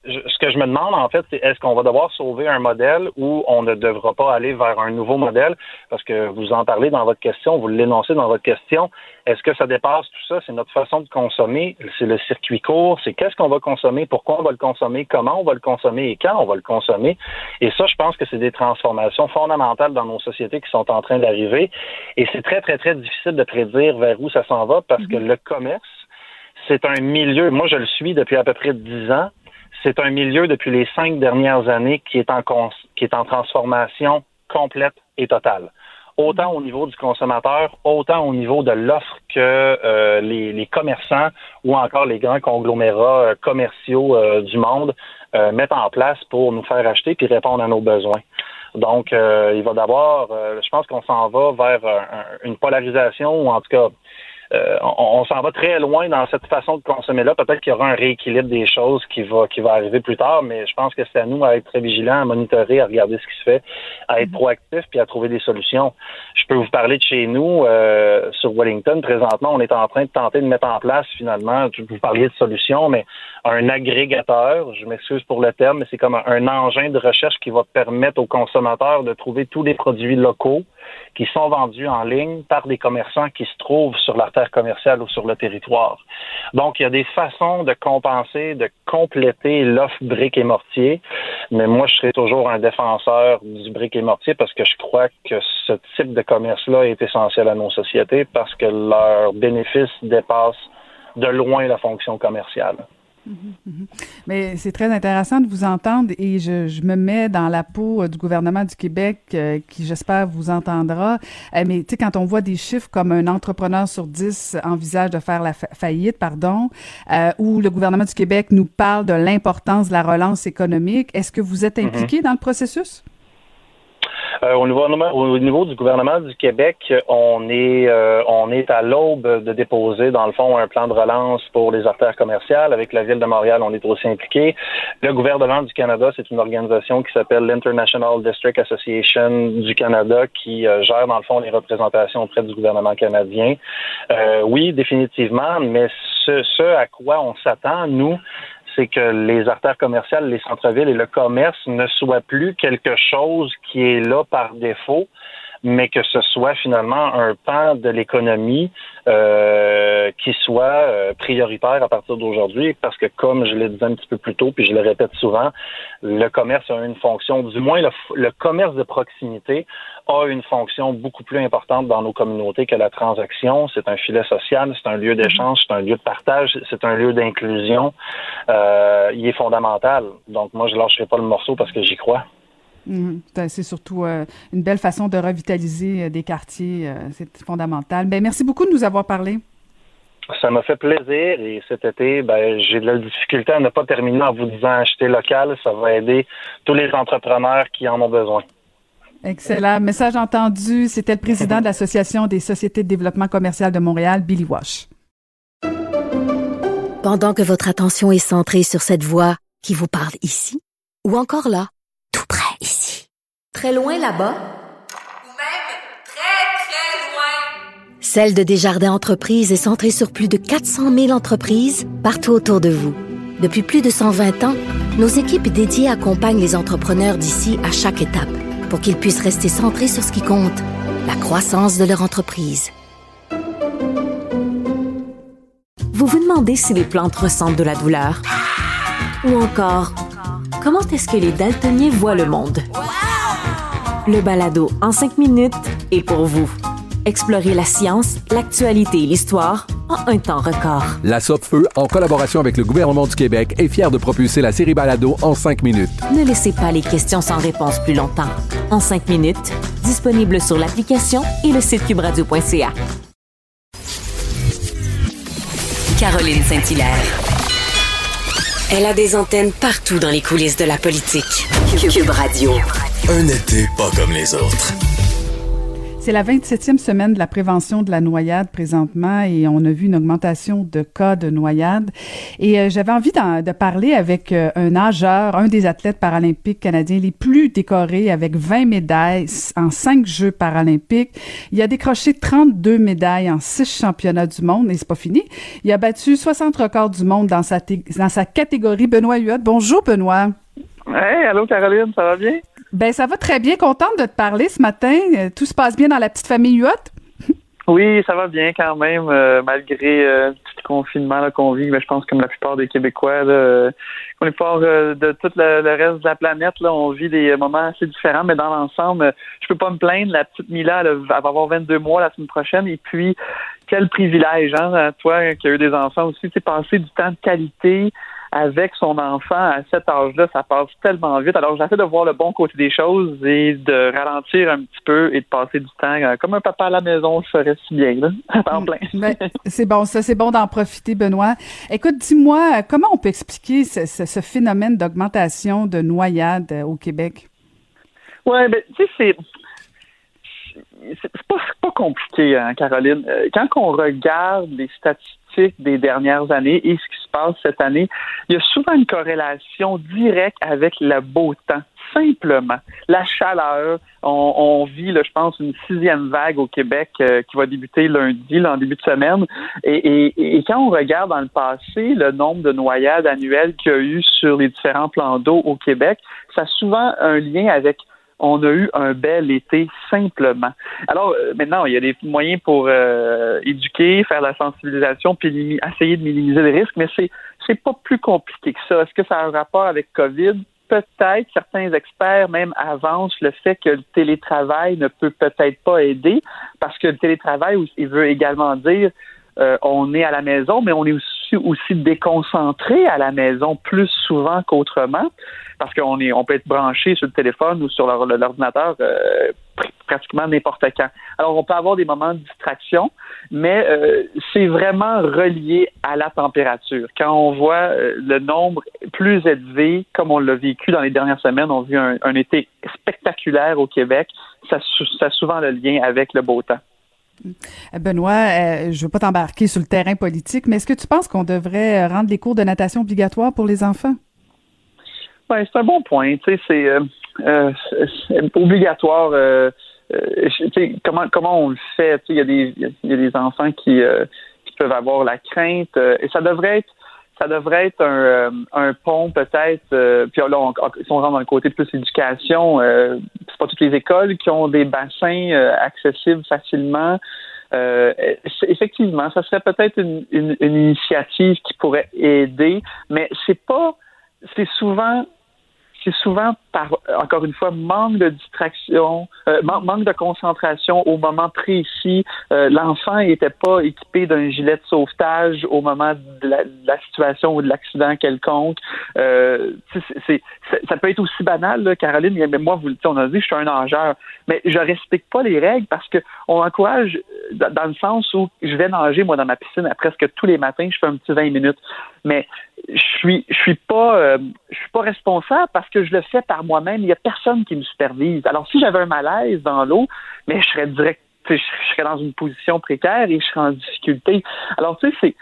ce que je me demande, en fait, c'est est-ce qu'on va devoir sauver un modèle ou on ne devra pas aller vers un nouveau modèle? Parce que vous en parlez dans votre question, vous l'énoncez dans votre question. Est-ce que ça dépasse tout ça? C'est notre façon de consommer, c'est le circuit court, c'est qu'est-ce qu'on va consommer, pourquoi on va le consommer, comment on va le consommer? Et quand on va le consommer? Et ça, je pense que c'est des transformations fondamentales dans nos sociétés qui sont en train d'arriver. Et c'est très, très, très difficile de prédire vers où ça s'en va parce que mm-hmm. le commerce, c'est un milieu, moi je le suis depuis à peu près dix ans, c'est un milieu depuis les cinq dernières années qui est en, qui est en transformation complète et totale. Autant au niveau du consommateur, autant au niveau de l'offre que euh, les, commerçants ou encore les grands conglomérats euh, commerciaux euh, du monde mettent en place pour nous faire acheter puis répondre à nos besoins. Donc, il va d'abord, je pense qu'on s'en va vers une polarisation ou en tout cas euh, on, s'en va très loin dans cette façon de consommer-là. Peut-être qu'il y aura un rééquilibre des choses qui va, qui va arriver plus tard, mais je pense que c'est à nous à être très vigilants, à monitorer, à regarder ce qui se fait, à être mhm. proactif puis à trouver des solutions. Je peux vous parler de chez nous, euh, sur Wellington, présentement, on est en train de tenter de mettre en place finalement, vous parliez de solutions, mais un agrégateur, je m'excuse pour le terme, mais c'est comme un engin de recherche qui va permettre aux consommateurs de trouver tous les produits locaux qui sont vendus en ligne par des commerçants qui se trouvent sur la terre commerciale ou sur le territoire. Donc, il y a des façons de compenser, de compléter l'offre brique et mortier, mais moi, je serai toujours un défenseur du brique et mortier parce que je crois que ce type de commerce-là est essentiel à nos sociétés parce que leurs bénéfices dépassent de loin la fonction commerciale. Mais c'est très intéressant de vous entendre et je, me mets dans la peau euh, du gouvernement du Québec euh, qui, j'espère, vous entendra. Euh, mais tu sais, quand on voit des chiffres comme un entrepreneur sur dix envisage de faire la faillite, pardon, ou le gouvernement du Québec nous parle de l'importance de la relance économique, est-ce que vous êtes mm-hmm. impliqué dans le processus? Euh, au, niveau, au niveau du gouvernement du Québec, on est euh, on est à l'aube de déposer, dans le fond, un plan de relance pour les artères commerciales. Avec la ville de Montréal, on est aussi impliqué. Le gouvernement du Canada, c'est une organisation qui s'appelle l'International District Association du Canada qui euh, gère, dans le fond, les représentations auprès du gouvernement canadien. oui, définitivement, mais ce, ce à quoi on s'attend, nous, c'est que les artères commerciales, les centres-villes et le commerce ne soient plus quelque chose qui est là par défaut, mais que ce soit finalement un pan de l'économie euh, qui soit euh, prioritaire à partir d'aujourd'hui, parce que comme je l'ai dit un petit peu plus tôt, puis je le répète souvent, le commerce a une fonction, du moins le, commerce de proximité a une fonction beaucoup plus importante dans nos communautés que la transaction. C'est un filet social, c'est un lieu d'échange, c'est un lieu de partage, c'est un lieu d'inclusion. Euh, il est fondamental. Donc moi, je lâcherai pas le morceau parce que j'y crois. Mhm. C'est surtout euh, une belle façon de revitaliser euh, des quartiers. Euh, c'est fondamental. Ben, merci beaucoup de nous avoir parlé. Ça m'a fait plaisir et cet été, ben, j'ai de la difficulté à ne pas terminer en vous disant acheter local. Ça va aider tous les entrepreneurs qui en ont besoin. Excellent. Message entendu. C'était le président de l'Association des sociétés de développement commercial de Montréal, Billy Wash. Pendant que votre attention est centrée sur cette voix qui vous parle ici ou encore là, tout près. Très loin là-bas? Ou même très, très loin? Celle de Desjardins Entreprises est centrée sur plus de 400 000 entreprises partout autour de vous. Depuis plus de 120 ans, nos équipes dédiées accompagnent les entrepreneurs d'ici à chaque étape pour qu'ils puissent rester centrés sur ce qui compte, la croissance de leur entreprise. Vous vous demandez si les plantes ressentent de la douleur? Ou encore, Comment est-ce que les daltoniens voient le monde? Le balado en cinq minutes est pour vous. Explorez la science, l'actualité et l'histoire en un temps record. La Feu, en collaboration avec le gouvernement du Québec, est fière de propulser la série Balado en cinq minutes. Ne laissez pas les questions sans réponse plus longtemps. En cinq minutes, disponible sur l'application et le site cubradio.ca. Caroline Saint-Hilaire. Elle a des antennes partout dans les coulisses de la politique. Cube Radio. Un été pas comme les autres. C'est la 27e semaine de la prévention de la noyade présentement et on a vu une augmentation de cas de noyade. Et euh, j'avais envie de parler avec euh, un nageur, un des athlètes paralympiques canadiens les plus décorés avec 20 médailles en 5 Jeux paralympiques. Il a décroché 32 médailles en 6 championnats du monde et c'est pas fini. Il a battu 60 records du monde dans sa, dans sa catégorie. Benoît Huot. Bonjour Benoît. Hey, allô Caroline, ça va bien? Ben ça va très bien. Contente de te parler ce matin. Euh, tout se passe bien dans la petite famille Huot? Oui, ça va bien quand même, euh, malgré euh, tout le confinement qu'on vit. Mais je pense comme la plupart des Québécois, là, on est fort de tout le, reste de la planète, on vit des moments assez différents, mais dans l'ensemble, je peux pas me plaindre. La petite Mila, elle va avoir 22 mois la semaine prochaine, et puis quel privilège, hein, toi qui as eu des enfants aussi, c'est passer du temps de qualité avec son enfant à cet âge-là, ça passe tellement vite. Alors, j'essaie de voir le bon côté des choses et de ralentir un petit peu et de passer du temps euh, comme un papa à la maison je ferais si bien, là, en plein. Ben, c'est bon, ça, c'est bon d'en profiter, Benoît. Écoute, dis-moi, comment on peut expliquer ce, phénomène d'augmentation de noyades euh, au Québec? Oui, ben, tu sais, c'est c'est pas, pas compliqué, hein, Caroline. Euh, quand on regarde les statistiques des dernières années et ce qui se passe cette année, il y a souvent une corrélation directe avec le beau temps. Simplement, la chaleur. On, vit, je pense, une sixième vague au Québec euh, qui va débuter lundi, là, en début de semaine. Et, et, quand on regarde dans le passé le nombre de noyades annuelles qu'il y a eu sur les différents plans d'eau au Québec, ça a souvent un lien avec on a eu un bel été simplement. Alors euh, maintenant, il y a des moyens pour euh, éduquer, faire la sensibilisation, puis essayer de minimiser les risques, mais c'est c'est pas plus compliqué que ça. Est-ce que ça a un rapport avec COVID? Peut-être, certains experts même avancent le fait que le télétravail ne peut peut-être pas aider, parce que le télétravail, il veut également dire euh, on est à la maison, mais on est aussi, déconcentré à la maison plus souvent qu'autrement parce qu'on est, on peut être branché sur le téléphone ou sur l'ordinateur euh, pratiquement n'importe quand. Alors, on peut avoir des moments de distraction, mais euh, c'est vraiment relié à la température. Quand on voit le nombre plus élevé, comme on l'a vécu dans les dernières semaines. On a vu un, été spectaculaire au Québec. Ça, ça a souvent le lien avec le beau temps. Euh, Benoît, euh, je veux pas t'embarquer sur le terrain politique, mais est-ce que tu penses qu'on devrait euh, rendre les cours de natation obligatoires pour les enfants? Oui, c'est un bon point. Sais, c'est obligatoire. comment comment on le fait Il y a des il y a des enfants qui, qui peuvent avoir la crainte et ça devrait être ça devrait être un, un pont peut-être. puis là, on, si on rentre dans le côté plus éducation, euh, c'est pas toutes les écoles qui ont des bassins accessibles facilement. Euh, effectivement, ça serait peut-être une, une, une, initiative qui pourrait aider, mais c'est pas, c'est souvent c'est souvent par, encore une fois, manque de distraction, euh, manque de concentration au moment précis. Euh, l'enfant n'était pas équipé d'un gilet de sauvetage au moment de la, situation ou de l'accident quelconque. Euh, ça peut être aussi banal, là, Caroline, mais moi, vous, on a dit, je suis un nageur, mais je respecte pas les règles parce que on encourage dans le sens où je vais nager, moi, dans ma piscine à presque tous les matins, je fais un petit 20 minutes. Mais je suis je suis pas euh, je suis pas responsable parce que je le fais par moi-même. Il y a personne qui me supervise. Alors si j'avais un malaise dans l'eau, mais je serais direct, je serais dans une position précaire et je serais en difficulté. Alors tu sais c'est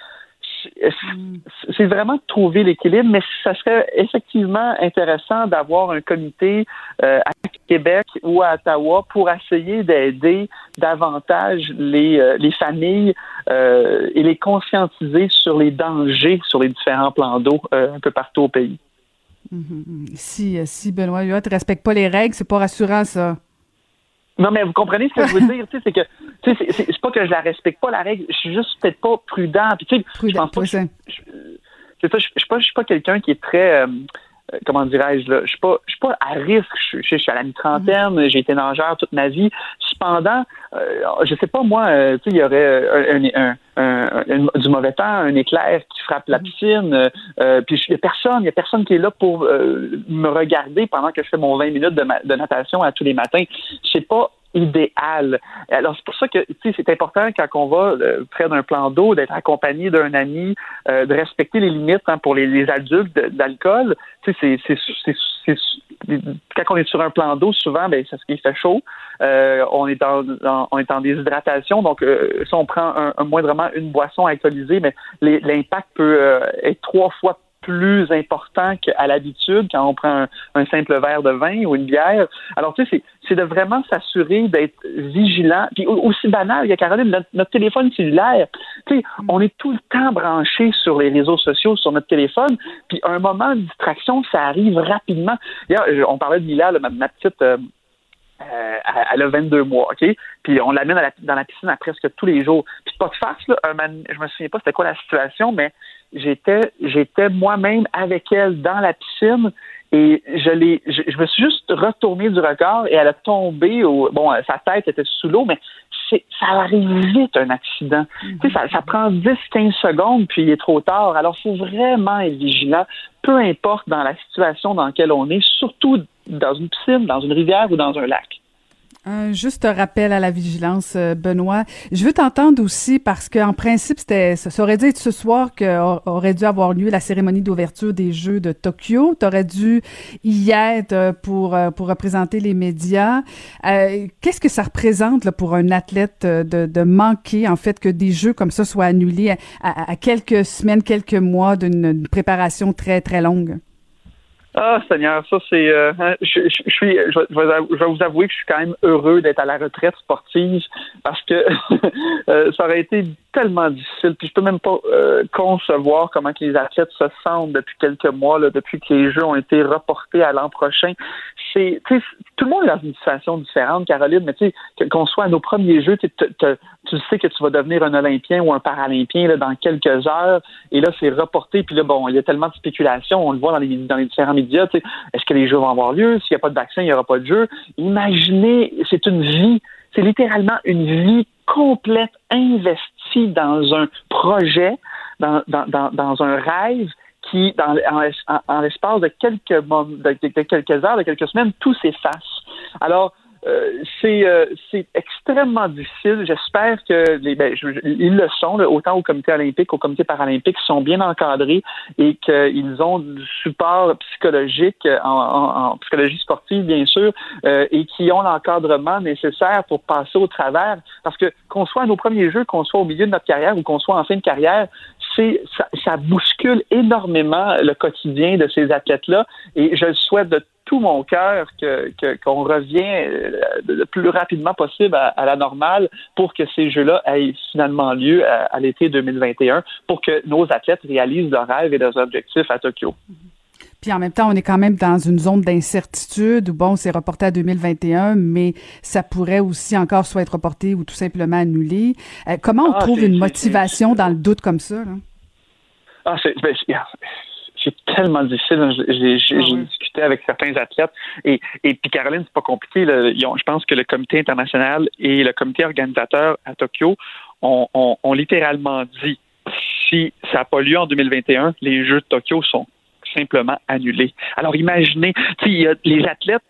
c'est vraiment trouver l'équilibre, mais ça serait effectivement intéressant d'avoir un comité euh, à Québec ou à Ottawa pour essayer d'aider davantage les, euh, les familles euh, et les conscientiser sur les dangers sur les différents plans d'eau un peu partout au pays. Mm-hmm. Si, si Benoît Huot ne respecte pas les règles, c'est pas rassurant ça. Non, mais vous comprenez ce que je veux dire, c'est que c'est pas que je la respecte pas la règle, je suis juste peut-être pas prudent. Puis tu sais, je pense pas. Je, je, je, suis pas, je suis pas quelqu'un qui est très euh, comment dirais-je je suis pas, je suis pas à risque. Je, je, suis à la mi-trentaine, j'ai été nageur toute ma vie. Cependant, euh, je sais pas moi, euh, tu sais, il y aurait un, un, un, du mauvais temps, un éclair qui frappe la piscine, euh, puis il y a personne, il y a personne qui est là pour me regarder pendant que je fais mon 20 minutes de, de natation à tous les matins. C'est pas idéal. Alors, c'est pour ça que c'est important quand on va euh, près d'un plan d'eau d'être accompagné d'un ami, euh, de respecter les limites hein, pour les, les adultes d'alcool. C'est, quand on est sur un plan d'eau, souvent, ben, c'est ce qui fait chaud. Euh, on est en, on est en déshydratation, donc si on prend un, un, moindrement une boisson alcoolisée, mais l'impact peut être trois fois plus important qu'à l'habitude quand on prend un, simple verre de vin ou une bière. Alors, tu sais, c'est de vraiment s'assurer d'être vigilant. Puis aussi banal, il y a Caroline, notre, téléphone cellulaire, tu sais, on est tout le temps branché sur les réseaux sociaux, sur notre téléphone, puis un moment de distraction, ça arrive rapidement. on parlait de Lila, ma, petite... Euh, euh, elle a 22 mois, OK? Puis on l'amène dans la piscine à presque tous les jours. Puis pas de farce, là, un je me souviens pas c'était quoi la situation, mais j'étais j'étais moi-même avec elle dans la piscine et je l'ai je, me suis juste retourné du regard et elle a tombé au bon sa tête était sous l'eau mais c'est ça arrive vite un accident. Tu sais ça, ça prend 10 15 secondes puis il est trop tard. Alors il faut vraiment être vigilant peu importe dans la situation dans laquelle on est surtout dans une piscine dans une rivière ou dans un lac un juste rappel à la vigilance, euh, Benoît. Je veux t'entendre aussi parce qu'en principe, c'était, ça aurait dû être ce soir qu'aurait dû avoir lieu la cérémonie d'ouverture des Jeux de Tokyo. Tu aurais dû y être euh, pour, euh, pour représenter les médias. qu'est-ce que ça représente là, pour un athlète de, de, manquer, en fait, que des Jeux comme ça soient annulés à, à quelques semaines, quelques mois d'une préparation très, très longue? Ah, Seigneur, ça c'est. Euh, hein, je, je, suis. Je, vais vous avouer que je suis quand même heureux d'être à la retraite sportive parce que euh, ça aurait été tellement difficile. Puis je peux même pas euh, concevoir comment que les athlètes se sentent depuis quelques mois, là, depuis que les Jeux ont été reportés à l'an prochain. C'est, tout le monde est dans une situation différente, Caroline, mais tu sais, qu'on soit à nos premiers Jeux, tu sais que tu vas devenir un Olympien ou un Paralympien là, dans quelques heures, et là c'est reporté. Puis là, bon, il y a tellement de spéculation, on le voit dans les, dans les différents médias. Est-ce que les Jeux vont avoir lieu? S'il n'y a pas de vaccin, il n'y aura pas de jeu. Imaginez, c'est une vie c'est littéralement une vie complète investie dans un projet, dans, dans, dans, un rêve qui, dans, en, l'espace de quelques, de, de, quelques heures, de quelques semaines, tout s'efface. Alors, euh, c'est euh, c'est extrêmement difficile. J'espère que les, ben, ils le sont, autant au comité olympique qu'au comité paralympique, sont bien encadrés et qu'ils ont du support psychologique en, en, psychologie sportive, bien sûr, euh, et qui ont l'encadrement nécessaire pour passer au travers. Parce que qu'on soit à nos premiers jeux, qu'on soit au milieu de notre carrière ou qu'on soit en fin de carrière, ça, ça bouscule énormément le quotidien de ces athlètes-là. Et je le souhaite de tout mon cœur que, qu'on revient euh, le plus rapidement possible à, la normale pour que ces Jeux-là aient finalement lieu à, l'été 2021 pour que nos athlètes réalisent leurs rêves et leurs objectifs à Tokyo. Puis en même temps, on est quand même dans une zone d'incertitude où, bon, c'est reporté à 2021, mais ça pourrait aussi encore soit être reporté ou tout simplement annulé. Euh, comment on ah, trouve une motivation dans le doute comme ça? Là? Ah, c'est, ben, c'est tellement difficile. J'ai ah discuté avec certains athlètes et, et puis Caroline, c'est pas compliqué. je pense que le comité international et le comité organisateur à Tokyo ont, ont littéralement dit si ça n'a pas lieu en 2021, les Jeux de Tokyo sont simplement annulé. Alors imaginez, les athlètes,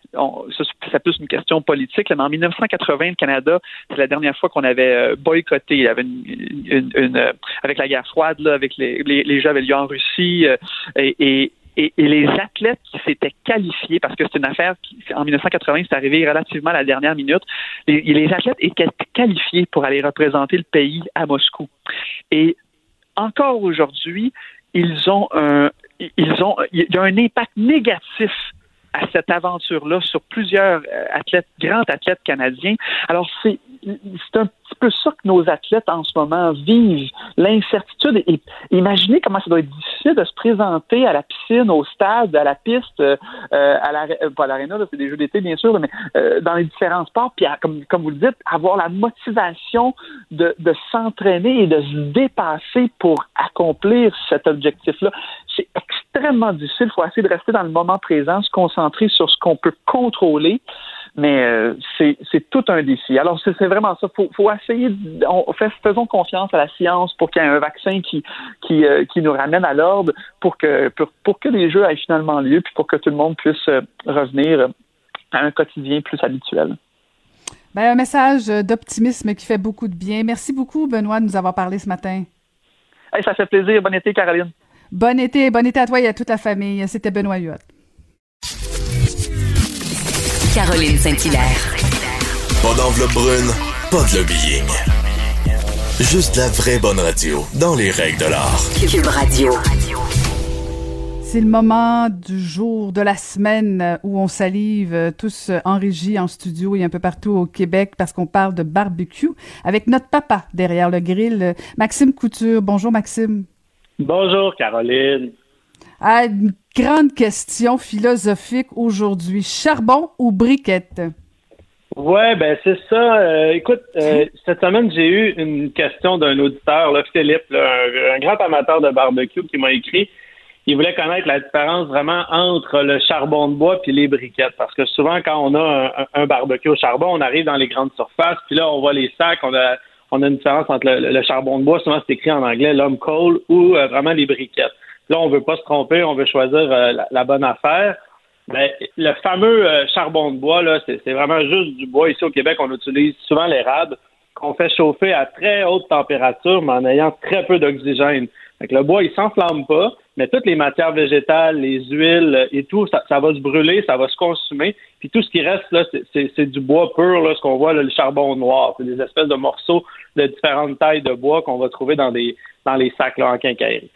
c'est plus une question politique, mais en 1980, le Canada, c'est la dernière fois qu'on avait euh, boycotté. Il y avait une, euh, avec la guerre froide, là, avec les, Jeux avaient lieu en Russie euh, et, les athlètes qui s'étaient qualifiés, parce que c'est une affaire qui, en 1980, c'est arrivé relativement à la dernière minute, les, athlètes étaient qualifiés pour aller représenter le pays à Moscou. Et encore aujourd'hui, ils ont un, ils ont, il y a un impact négatif à cette aventure-là sur plusieurs euh, athlètes, grands athlètes canadiens. Alors, c'est, c'est un petit peu ça que nos athlètes en ce moment vivent, l'incertitude. Et imaginez comment ça doit être difficile de se présenter à la piscine, au stade, à la piste, euh, à la, euh, pas à l'aréna, c'est des jeux d'été bien sûr, mais euh, dans les différents sports, puis comme, comme vous le dites, avoir la motivation de, de s'entraîner et de se dépasser pour accomplir cet objectif-là. C'est extrêmement difficile. Il faut essayer de rester dans le moment présent, se concentrer sur ce qu'on peut contrôler. Mais euh, c'est tout un défi. Alors, c'est vraiment ça. Il faut, essayer, on fait, faisons confiance à la science pour qu'il y ait un vaccin qui, qui, euh, qui nous ramène à l'ordre pour que, pour, pour, que les jeux aient finalement lieu, puis pour que tout le monde puisse euh, revenir à un quotidien plus habituel. Ben, un message d'optimisme qui fait beaucoup de bien. Merci beaucoup, Benoît, de nous avoir parlé ce matin. ça fait plaisir. Bon été, Caroline. Bon été, bon été à toi et à toute la famille. C'était Benoît Huot. Caroline Saint-Hilaire. Pas d'enveloppe brune, pas de lobbying. Juste la vraie bonne radio, dans les règles de l'art. Cube Radio. C'est le moment du jour, de la semaine où on salive tous en régie, en studio et un peu partout au Québec parce qu'on parle de barbecue avec notre papa derrière le grill, Maxime Couture. Bonjour Maxime. Bonjour Caroline. Ah, une grande question philosophique aujourd'hui. Charbon ou briquette? Ouais, ben c'est ça. Euh, écoute, euh, cette semaine, j'ai eu une question d'un auditeur, là, Philippe, un, grand amateur de barbecue, qui m'a écrit. Il voulait connaître la différence vraiment entre le charbon de bois puis les briquettes. Parce que souvent, quand on a un, barbecue au charbon, on arrive dans les grandes surfaces, puis là, on voit les sacs, on a, on a une différence entre le, charbon de bois, souvent c'est écrit en anglais, l'homme coal, ou euh, vraiment les briquettes. Là, on veut pas se tromper, on veut choisir euh, la, bonne affaire. Mais le fameux euh, charbon de bois, là, c'est, vraiment juste du bois. Ici au Québec, on utilise souvent l'érable qu'on fait chauffer à très haute température, mais en ayant très peu d'oxygène. Le bois, il s'enflamme pas, mais toutes les matières végétales, les huiles et tout, ça, va se brûler, ça va se consumer. Puis tout ce qui reste, là, c'est, du bois pur, là, ce qu'on voit, le charbon noir. C'est des espèces de morceaux de différentes tailles de bois qu'on va trouver dans des dans les sacs là, en quincaillerie.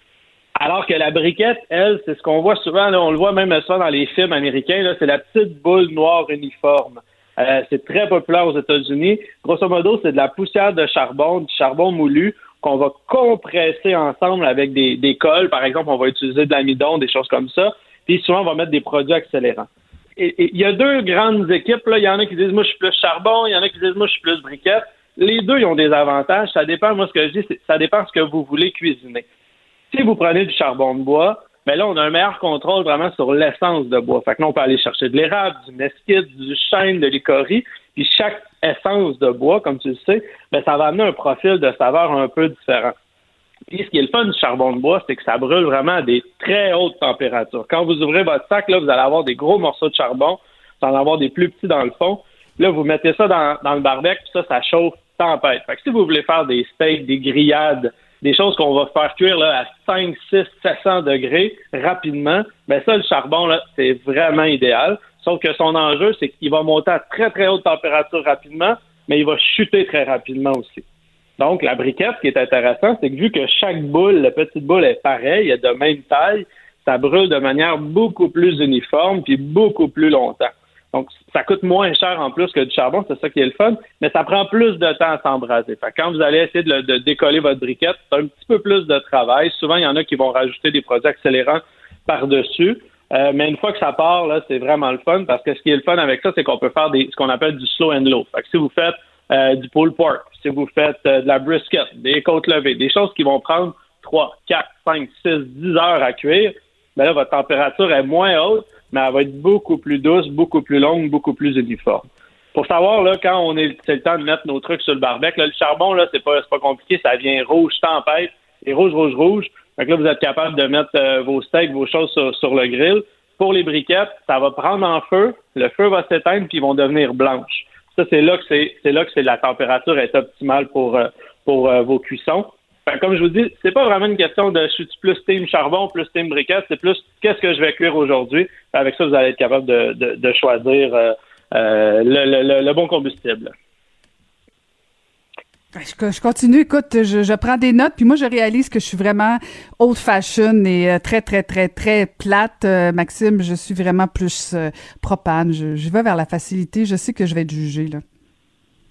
Alors que la briquette, elle, c'est ce qu'on voit souvent, on le voit même souvent dans les films américains, c'est la petite boule noire uniforme. Euh, c'est très populaire aux États-Unis. Grosso modo, c'est de la poussière de charbon, du charbon moulu qu'on va compresser ensemble avec des, des cols. Par exemple, on va utiliser de l'amidon, des choses comme ça. Puis souvent, on va mettre des produits accélérants. Il y a deux grandes équipes. Il y en a qui disent, moi, je suis plus charbon. Il y en a qui disent, moi, je suis plus briquette. Les deux, ils ont des avantages. Ça dépend, moi, ce que je dis, ça dépend de ce que vous voulez cuisiner. Si vous prenez du charbon de bois, mais ben là, on a un meilleur contrôle vraiment sur l'essence de bois. Fait que là, on peut aller chercher de l'érable, du mesquite, du chêne, de l'icorie. Puis chaque essence de bois, comme tu le sais, ben, ça va amener un profil de saveur un peu différent. Puis ce qui est le fun du charbon de bois, c'est que ça brûle vraiment à des très hautes températures. Quand vous ouvrez votre sac, là, vous allez avoir des gros morceaux de charbon, vous allez avoir des plus petits dans le fond. Là, vous mettez ça dans, dans le barbecue, puis ça, ça chauffe tempête. Fait que si vous voulez faire des steaks, des grillades, des choses qu'on va faire cuire là, à 5, 6, 700 degrés rapidement, ben ça, le charbon, là, c'est vraiment idéal. Sauf que son enjeu, c'est qu'il va monter à très, très haute température rapidement, mais il va chuter très rapidement aussi. Donc, la briquette, ce qui est intéressant, c'est que vu que chaque boule, la petite boule est pareille, elle est de même taille, ça brûle de manière beaucoup plus uniforme puis beaucoup plus longtemps. Donc, ça coûte moins cher en plus que du charbon, c'est ça qui est le fun, mais ça prend plus de temps à s'embraser. Fait quand vous allez essayer de, décoller votre briquette, c'est un petit peu plus de travail. Souvent, il y en a qui vont rajouter des produits accélérants par-dessus. Euh, mais une fois que ça part, là, c'est vraiment le fun parce que ce qui est le fun avec ça, c'est qu'on peut faire des, ce qu'on appelle du slow and low. Fait que si vous faites euh, du pulled pork, si vous faites euh, de la brisket, des côtes levées, des choses qui vont prendre 3, 4, 5, 6, 10 heures à cuire, ben là, votre température est moins haute, mais elle va être beaucoup plus douce, beaucoup plus longue, beaucoup plus uniforme. Pour savoir, là, quand on est, c'est le temps de mettre nos trucs sur le barbecue, là, le charbon, là, c'est pas, pas compliqué, ça vient rouge tempête, et rouge, rouge, rouge. Que là, vous êtes capable de mettre euh, vos steaks, vos choses sur, le grill. Pour les briquettes, ça va prendre en feu, le feu va s'éteindre, puis ils vont devenir blanches. Ça, c'est là que c'est, c'est là que c'est la température est optimale pour, euh, pour euh, vos cuissons comme je vous dis, c'est pas vraiment une question de je suis plus team charbon, plus team briquette, c'est plus qu'est-ce que je vais cuire aujourd'hui? Avec ça, vous allez être capable de, choisir euh, euh, le, bon combustible. Je, continue, écoute, je, prends des notes, puis moi je réalise que je suis vraiment old fashion et euh, très, très, très, très plate. Maxime, je suis vraiment plus propane. Je, je vais vers la facilité. Je sais que je vais être jugée, là.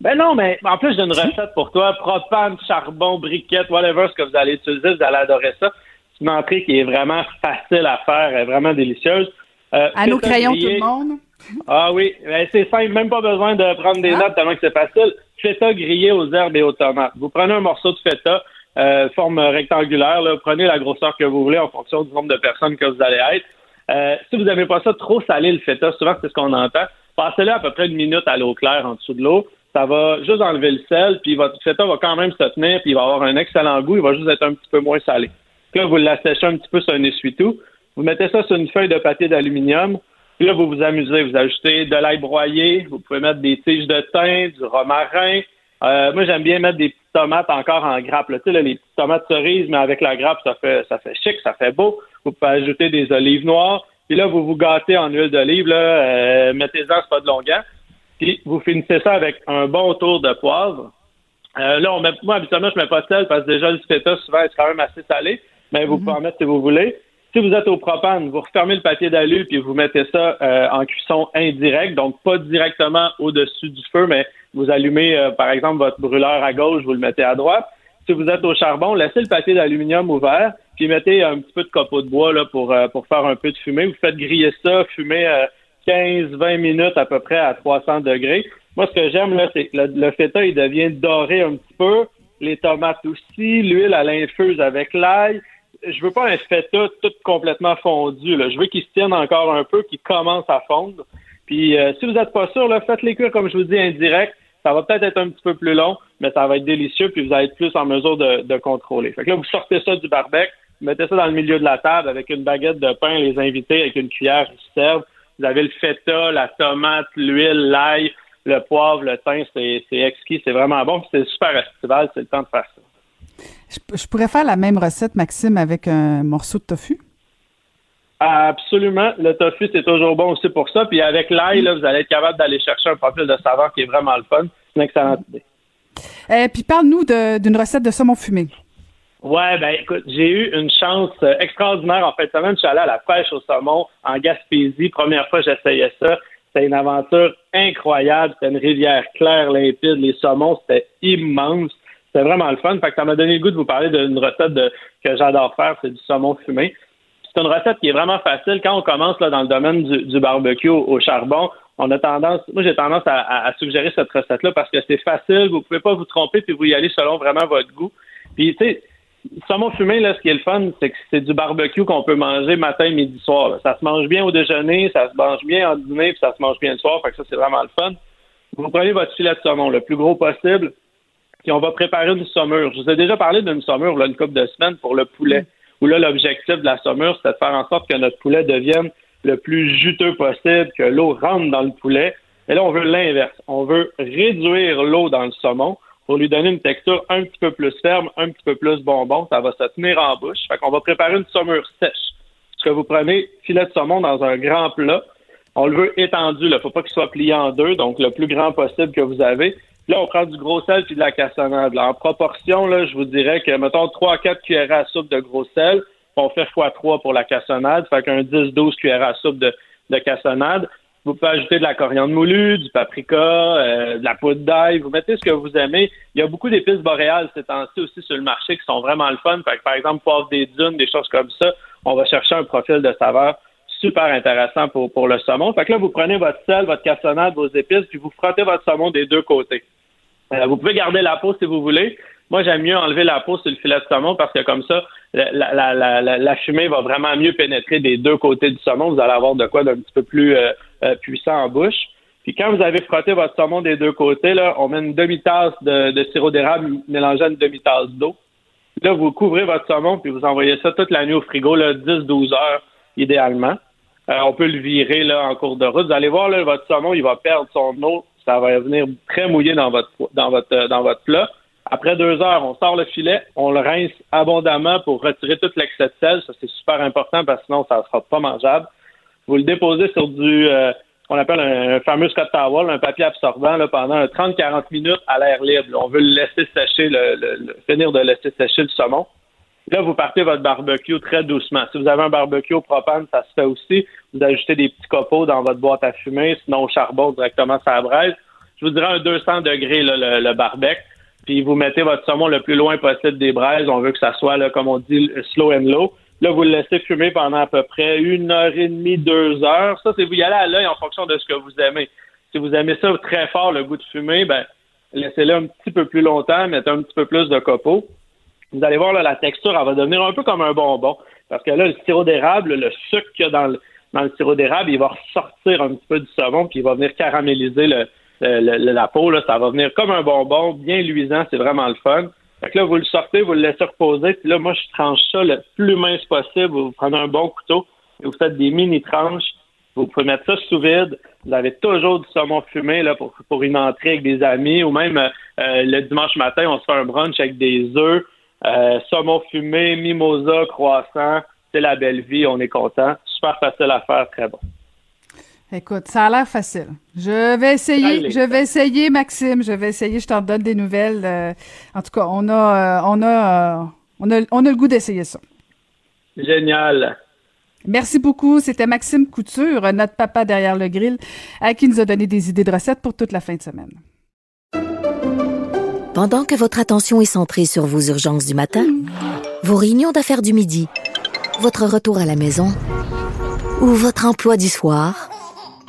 Ben non, mais en plus, j'ai une recette pour toi. Propane, charbon, briquette, whatever, ce que vous allez utiliser, vous allez adorer ça. C'est une entrée qui est vraiment facile à faire, est vraiment délicieuse. Euh, à nos crayons, tout le monde. Ah oui, ben, c'est simple, même pas besoin de prendre des ah. notes tellement que c'est facile. Feta grillé aux herbes et aux tomates. Vous prenez un morceau de feta, euh, forme rectangulaire, là, prenez la grosseur que vous voulez en fonction du nombre de personnes que vous allez être. Euh, si vous n'aimez pas ça trop salé, le feta, souvent c'est ce qu'on entend, passez-le à peu près une minute à l'eau claire en dessous de l'eau ça va juste enlever le sel, puis votre feta va quand même se tenir, puis il va avoir un excellent goût, il va juste être un petit peu moins salé. Puis là, vous l'assèchez un petit peu sur un essuie-tout. Vous mettez ça sur une feuille de papier d'aluminium. Puis là, vous vous amusez. Vous ajoutez de l'ail broyé. Vous pouvez mettre des tiges de thym, du romarin. Euh, moi, j'aime bien mettre des petites tomates encore en grappe. Tu sais, les petites tomates cerises, mais avec la grappe, ça fait, ça fait chic, ça fait beau. Vous pouvez ajouter des olives noires. Puis là, vous vous gâtez en huile d'olive. Là, euh, mettez-en, c'est pas de longueur. Puis vous finissez ça avec un bon tour de poivre. Euh, là, on met, moi, habituellement, je mets pas de sel parce que déjà, le feta, souvent, est quand même assez salé, mais vous pouvez en mettre si vous voulez. Si vous êtes au propane, vous refermez le papier d'alu puis vous mettez ça euh, en cuisson indirecte, donc pas directement au-dessus du feu, mais vous allumez, euh, par exemple, votre brûleur à gauche, vous le mettez à droite. Si vous êtes au charbon, laissez le papier d'aluminium ouvert, puis mettez un petit peu de copeaux de bois là, pour, pour faire un peu de fumée. Vous faites griller ça, fumer 15-20 minutes à peu près à 300 degrés. Moi, ce que j'aime, là, c'est que le, feta, il devient doré un petit peu. Les tomates aussi. L'huile, à l'infuse avec l'ail. Je veux pas un feta tout complètement fondu. Là. Je veux qu'il se tienne encore un peu, qu'il commence à fondre. Puis, euh, si vous n'êtes pas sûr, là, faites les cuire, comme je vous dis, indirect. Ça va peut-être être un petit peu plus long, mais ça va être délicieux, puis vous allez être plus en mesure de, contrôler. Fait que là, vous sortez ça du barbecue, mettez ça dans le milieu de la table avec une baguette de pain, les invités avec une cuillère, se servent. Vous avez le feta, la tomate, l'huile, l'ail, le poivre, le thym, c'est exquis, c'est vraiment bon. C'est super estival, c'est le temps de faire ça. Je, pourrais faire la même recette, Maxime, avec un morceau de tofu? Absolument. Le tofu, c'est toujours bon aussi pour ça. Puis avec l'ail, vous allez être capable d'aller chercher un profil de saveur qui est vraiment le fun. C'est une excellente idée. Et euh, puis parle-nous d'une recette de saumon fumé. Ouais, ben écoute, j'ai eu une chance euh, extraordinaire en fait semaine. Je suis allé à la pêche au saumon en Gaspésie. Première fois que j'essayais ça. C'était une aventure incroyable. C'était une rivière claire, limpide. Les saumons, c'était immense. C'était vraiment le fun. Fait que ça m'a donné le goût de vous parler d'une recette que j'adore faire. C'est du saumon fumé. C'est une recette qui est vraiment facile. Quand on commence là, dans le domaine du, barbecue au, charbon, on a tendance, moi j'ai tendance à, à, suggérer cette recette-là parce que c'est facile, vous pouvez pas vous tromper puis vous y allez selon vraiment votre goût. Puis tu sais, saumon fumé, là, ce qui est le fun, c'est que c'est du barbecue qu'on peut manger matin, midi, soir. Ça se mange bien au déjeuner, ça se mange bien en dîner, puis ça se mange bien le soir. Fait que ça, c'est vraiment le fun. Vous prenez votre filet de saumon le plus gros possible, puis on va préparer une saumure. Je vous ai déjà parlé d'une saumure, là, une couple de semaines pour le poulet. Où là, l'objectif de la saumure, c'est de faire en sorte que notre poulet devienne le plus juteux possible, que l'eau rentre dans le poulet. Et là, on veut l'inverse. On veut réduire l'eau dans le saumon pour lui donner une texture un petit peu plus ferme, un petit peu plus bonbon. Ça va se tenir en bouche. Fait qu'on va préparer une saumure sèche. Ce que vous prenez filet de saumon dans un grand plat. On le veut étendu. Il faut pas qu'il soit plié en deux, donc le plus grand possible que vous avez. Là, on prend du gros sel puis de la cassonade. En proportion, là, je vous dirais que, mettons, 3 à 4 cuillères à soupe de gros sel. On fait x3 pour la cassonade. Fait qu'un 10-12 cuillères à soupe de, de cassonade. Vous pouvez ajouter de la coriandre moulue, du paprika, euh, de la poudre d'ail. Vous mettez ce que vous aimez. Il y a beaucoup d'épices boréales ces temps-ci aussi sur le marché qui sont vraiment le fun. Fait que, par exemple, poivre des dunes, des choses comme ça. On va chercher un profil de saveur super intéressant pour, pour le saumon. Fait que là, vous prenez votre sel, votre cassonade, vos épices, puis vous frottez votre saumon des deux côtés. Euh, vous pouvez garder la peau si vous voulez. Moi, j'aime mieux enlever la peau sur le filet de saumon parce que comme ça, la, la, la, la, fumée va vraiment mieux pénétrer des deux côtés du saumon. Vous allez avoir de quoi d'un petit peu plus euh, euh, puissant en bouche. Puis quand vous avez frotté votre saumon des deux côtés, là, on met une demi-tasse de, de sirop d'érable mélangé à une demi-tasse d'eau. Là, vous couvrez votre saumon puis vous envoyez ça toute la nuit au frigo, 10-12 heures idéalement. on peut le virer là, en cours de route. Vous allez voir, là, votre saumon, il va perdre son eau ça va venir très mouillé dans votre dans votre euh, dans votre plat. Après deux heures, on sort le filet, on le rince abondamment pour retirer tout l'excès de sel. Ça, c'est super important parce que sinon, ça ne sera pas mangeable. Vous le déposez sur du, euh, qu'on appelle un, fameux Scott Towel, un papier absorbant, pendant 30-40 minutes à l'air libre. On veut le laisser sécher, le, finir de laisser sécher le saumon. Là, vous partez votre barbecue très doucement. Si vous avez un barbecue au propane, ça se fait aussi. Vous ajoutez des petits copeaux dans votre boîte à fumer, sinon au charbon directement ça la braise. Je vous dirais un 200 degrés le, le barbecue. Puis vous mettez votre saumon le plus loin possible des braises. On veut que ça soit, comme on dit, slow and low. Là, vous le laissez fumer pendant à peu près une heure et demie, deux heures. Ça, c'est vous y allez à l'œil en fonction de ce que vous aimez. Si vous aimez ça très fort, le goût de fumée, ben laissez-le un petit peu plus longtemps, mettez un petit peu plus de copeaux vous allez voir, là, la texture, elle va devenir un peu comme un bonbon. Parce que là, le sirop d'érable, le sucre qu'il y a dans le, dans le sirop d'érable, il va ressortir un petit peu du savon, puis il va venir caraméliser le, la peau. Là, ça va venir comme un bonbon, bien luisant, c'est vraiment le fun. Fait que là, vous le sortez, vous le laissez reposer, puis là, moi, je tranche ça le plus mince possible. Vous prenez un bon couteau et vous faites des mini tranches. Vous pouvez mettre ça sous vide. Vous avez toujours du saumon fumé là, pour, pour une entrée avec des amis ou même euh, le dimanche matin, on se fait un brunch avec des œufs. Euh, saumon fumé, mimosa, croissant, c'est la belle vie, on est content. Super facile à faire, très bon. Écoute, ça a l'air facile. Je vais essayer, je vais essayer, Maxime, je vais essayer, je t'en donne des nouvelles. Euh, en tout cas, on a, euh, on a, on a, on a le goût d'essayer ça. Génial. Merci beaucoup. C'était Maxime Couture, notre papa derrière le grill, qui nous a donné des idées de recettes pour toute la fin de semaine. Pendant que votre attention est centrée sur vos urgences du matin, vos réunions d'affaires du midi, votre retour à la maison ou votre emploi du soir,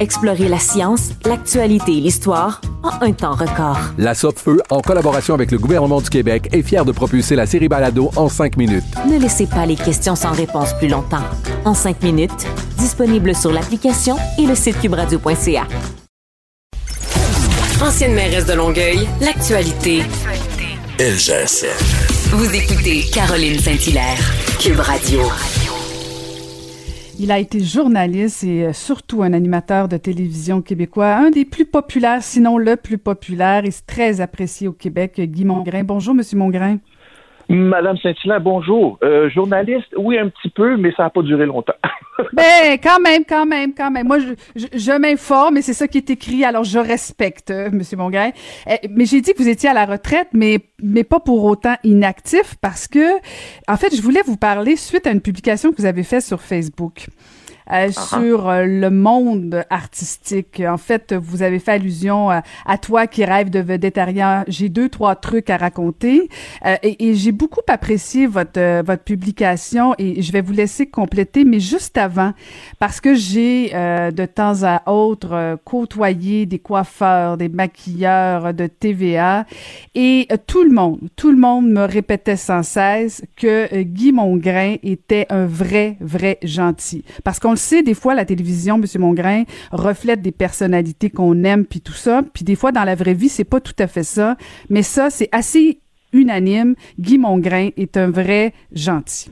Explorez la science, l'actualité et l'histoire en un temps record. La Feu, en collaboration avec le gouvernement du Québec, est fière de propulser la série Balado en cinq minutes. Ne laissez pas les questions sans réponse plus longtemps. En cinq minutes, disponible sur l'application et le site cubradio.ca. Ancienne mairesse de Longueuil, l'actualité. LGSN. Vous écoutez Caroline Saint-Hilaire, Cube Radio. Il a été journaliste et euh, surtout un animateur de télévision québécois, un des plus populaires, sinon le plus populaire et très apprécié au Québec, Guy Mongrain. Bonjour, Monsieur Mongrain. Madame Saint-Hilaire, bonjour. Euh, journaliste, oui, un petit peu, mais ça n'a pas duré longtemps. ben, quand même, quand même, quand même. Moi, je, m'informe et c'est ça qui est écrit, alors je respecte, euh, Monsieur. Eh, mais j'ai dit que vous étiez à la retraite, mais, mais pas pour autant inactif, parce que, en fait, je voulais vous parler suite à une publication que vous avez faite sur Facebook. Uh-huh. sur le monde artistique. En fait, vous avez fait allusion à, toi qui rêve de végétarien. J'ai deux, trois trucs à raconter. et, et j'ai beaucoup apprécié votre, votre publication et je vais vous laisser compléter, mais juste avant, parce que j'ai de temps à autre côtoyé des coiffeurs, des maquilleurs de TVA et tout le monde, tout le monde me répétait sans cesse que euh, Guy Mongrain était un vrai, vrai gentil. Parce qu'on le sait, des fois, la télévision, M. Mongrain, reflète des personnalités qu'on aime, puis tout ça. Puis des fois, dans la vraie vie, c'est pas tout à fait ça. Mais ça, c'est assez unanime. Guy Mongrain est un vrai gentil.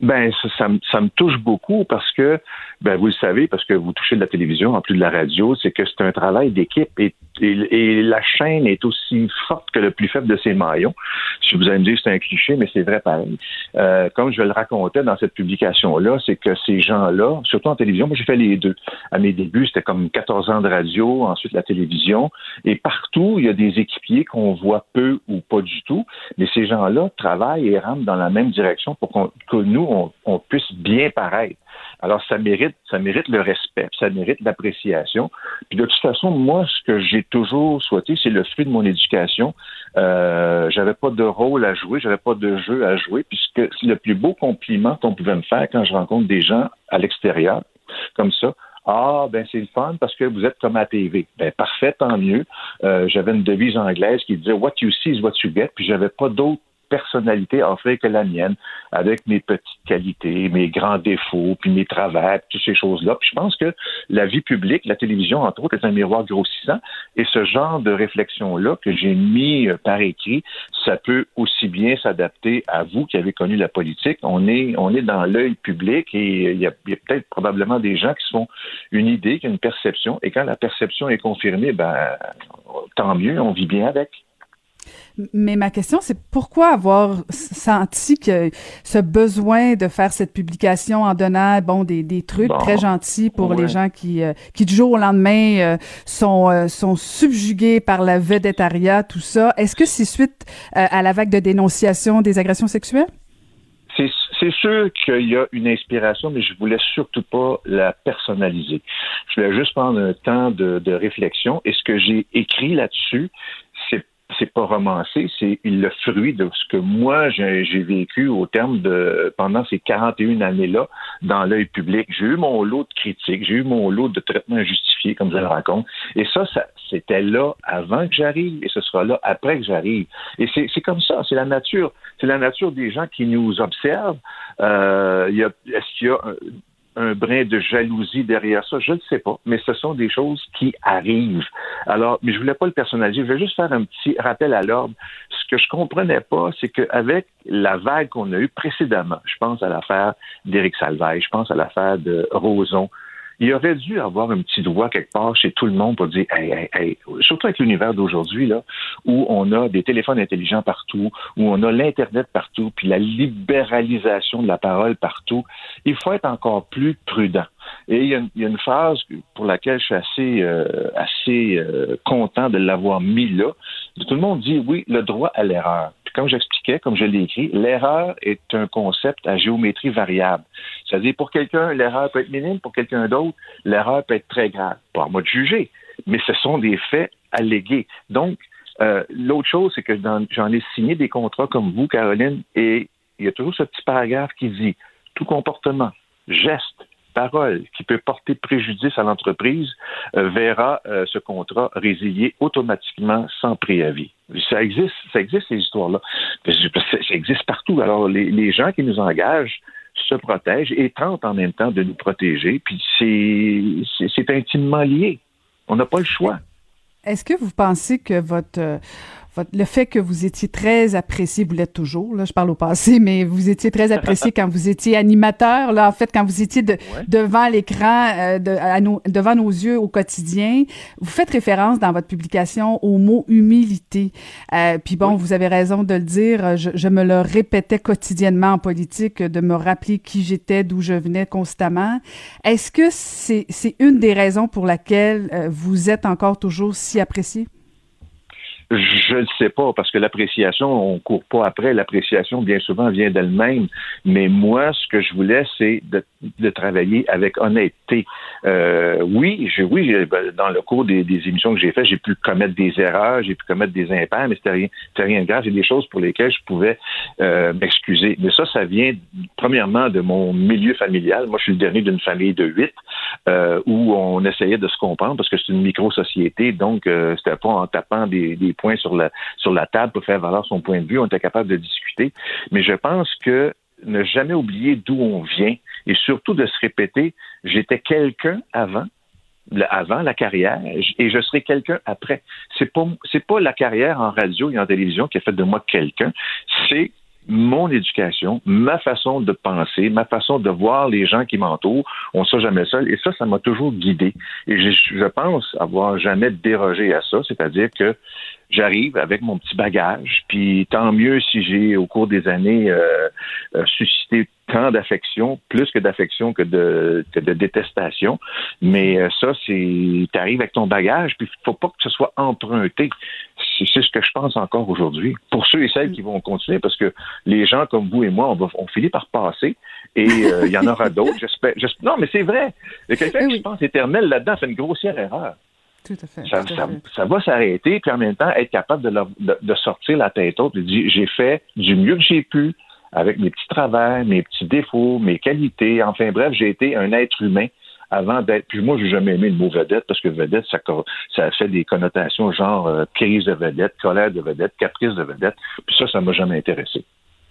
Ben, ça, ça, me touche beaucoup parce que, ben, vous le savez, parce que vous touchez de la télévision en plus de la radio, c'est que c'est un travail d'équipe et, et, la chaîne est aussi forte que le plus faible de ses maillons. Si vous allez me dire c'est un cliché, mais c'est vrai pareil. Euh, comme je le racontais dans cette publication-là, c'est que ces gens-là, surtout en télévision, moi j'ai fait les deux. À mes débuts, c'était comme 14 ans de radio, ensuite la télévision, et partout, il y a des équipiers qu'on voit peu ou pas du tout, mais ces gens-là travaillent et rentrent dans la même direction pour que nous, on, puisse bien paraître. Alors, ça mérite, ça mérite le respect, ça mérite l'appréciation. Puis de toute façon, moi, ce que j'ai toujours souhaité, c'est le fruit de mon éducation. Euh, j'avais pas de rôle à jouer, j'avais pas de jeu à jouer, puisque le plus beau compliment qu'on pouvait me faire quand je rencontre des gens à l'extérieur, comme ça, ah, ben c'est le fun parce que vous êtes comme à TV. Ben parfait, tant mieux. Euh, j'avais une devise anglaise qui disait What you see is what you get, puis j'avais pas d'autre personnalité à offrir que la mienne, avec mes petites qualités, mes grands défauts, puis mes travers, toutes ces choses-là. Puis je pense que la vie publique, la télévision, entre autres, est un miroir grossissant. Et ce genre de réflexion-là que j'ai mis euh, par écrit, ça peut aussi bien s'adapter à vous qui avez connu la politique. On est, on est dans l'œil public et il y a, peut-être probablement des gens qui se font une idée, qui ont une perception. Et quand la perception est confirmée, ben, tant mieux, on vit bien avec. Mais ma question, c'est pourquoi avoir senti que ce besoin de faire cette publication en donnant bon des, des trucs très gentils pour les gens qui euh, qui du jour au lendemain euh, sont euh, sont subjugués par la vedettariat, tout ça. Est-ce que c'est suite à la vague de dénonciation des agressions sexuelles? C'est sûr qu'il y a une inspiration, mais je voulais surtout pas la personnaliser. Je voulais juste prendre un temps de, de réflexion. Et ce que j'ai écrit là-dessus, c'est pas romancé, c'est le fruit de ce que moi j'ai vécu au terme de pendant ces 41 années-là dans l'œil public. J'ai eu mon lot de critiques, j'ai eu mon lot de traitements injustifiés, comme je le raconte. Et ça, ça c'était là avant que j'arrive et ce sera là après que j'arrive. Et c'est comme ça, c'est la nature, c'est la nature des gens qui nous observent. Euh, Est-ce qu'il y a un brin de jalousie derrière ça, je ne sais pas, mais ce sont des choses qui arrivent. Alors, mais je voulais pas le personnaliser, je vais juste faire un petit rappel à l'ordre. Ce que je comprenais pas, c'est qu'avec la vague qu'on a eue précédemment, je pense à l'affaire d'Éric Salvaille, je pense à l'affaire de Roson, il aurait dû avoir un petit doigt quelque part chez tout le monde pour dire, hey, hey, hey. surtout avec l'univers d'aujourd'hui, là, où on a des téléphones intelligents partout, où on a l'Internet partout, puis la libéralisation de la parole partout, il faut être encore plus prudent. Et il y, a une, phrase pour laquelle je suis assez, euh, assez euh, content de l'avoir mis là. Tout le monde dit oui, le droit à l'erreur. Comme j'expliquais, comme je l'ai écrit, l'erreur est un concept à géométrie variable. C'est-à-dire pour quelqu'un, l'erreur peut être minime, pour quelqu'un d'autre, l'erreur peut être très grave. Pas à moi de juger, mais ce sont des faits allégués. Donc, euh, l'autre chose, c'est que j'en ai signé des contrats comme vous, Caroline, et il y a toujours ce petit paragraphe qui dit tout comportement, geste, parole qui peut porter préjudice à l'entreprise euh, verra euh, ce contrat résilié automatiquement sans préavis. Ça existe, ça existe ces histoires-là. Ça existe partout. Alors les, les, gens qui nous engagent se protègent et tentent en même temps de nous protéger. Puis c'est intimement lié. On n'a pas le choix. Est-ce que vous pensez que votre le fait que vous étiez très apprécié, vous l'êtes toujours, là, je parle au passé, mais vous étiez très apprécié quand vous étiez animateur, là, en fait, quand vous étiez devant l'écran, euh, de, devant nos yeux au quotidien. Vous faites référence dans votre publication au mot humilité. Euh, puis bon, vous avez raison de le dire, je, je, me le répétais quotidiennement en politique, de me rappeler qui j'étais, d'où je venais constamment. Est-ce que c'est c'est une des raisons pour laquelle euh, vous êtes encore toujours si apprécié? Je ne sais pas, parce que l'appréciation, on court pas après. L'appréciation, bien souvent, vient d'elle-même. Mais moi, ce que je voulais, c'est de, de travailler avec honnêteté. Euh, oui, je, oui, ben, dans le cours des, des émissions que j'ai faites, j'ai pu commettre des erreurs, j'ai pu commettre des impairs, mais c'était rien, rien de grave. Il des choses pour lesquelles je pouvais euh, m'excuser. Mais ça, ça vient premièrement de mon milieu familial. Moi, je suis le dernier d'une famille de huit euh, où on essayait de se comprendre parce que c'est une micro-société, donc euh, c'était pas en tapant des, des sur la, sur la table pour faire valoir son point de vue. On était capable de discuter. Mais je pense que ne jamais oublier d'où on vient et surtout de se répéter, j'étais quelqu'un avant, avant la carrière et je serai quelqu'un après. C'est pas c'est pas la carrière en radio et en télévision qui a fait de moi quelqu'un, c'est mon éducation, ma façon de penser, ma façon de voir les gens qui m'entourent. On ne sera jamais seul. Et ça, ça m'a toujours guidé. Et je, pense avoir jamais dérogé à ça. C'est-à-dire que j'arrive avec mon petit bagage, puis tant mieux si j'ai, au cours des années, euh, euh, suscité tant d'affection, plus que d'affection que de, de détestation. Mais euh, ça, c'est, tu arrives avec ton bagage, puis faut pas que ce soit emprunté. C'est, ce que je pense encore aujourd'hui. Pour ceux et celles qui vont continuer, parce que les gens comme vous et moi, on, va, on finit par passer, et il y en aura d'autres. J'espère, Non, mais c'est vrai. Quelqu'un qui pense éternel là-dedans fait une grossière erreur. Tout à fait. Ça, va s'arrêter, puis en même temps, être capable de, de, sortir la tête haute et dire j'ai fait du mieux que j'ai pu avec mes petits travers, mes petits défauts, mes qualités. Enfin bref, j'ai été un être humain avant d'être. Puis moi, j'ai jamais aimé le mot vedette parce que vedette, ça, ça fait des connotations genre euh, crise de vedette, colère de vedette, caprice de vedette. Puis ça, ça m'a jamais intéressé.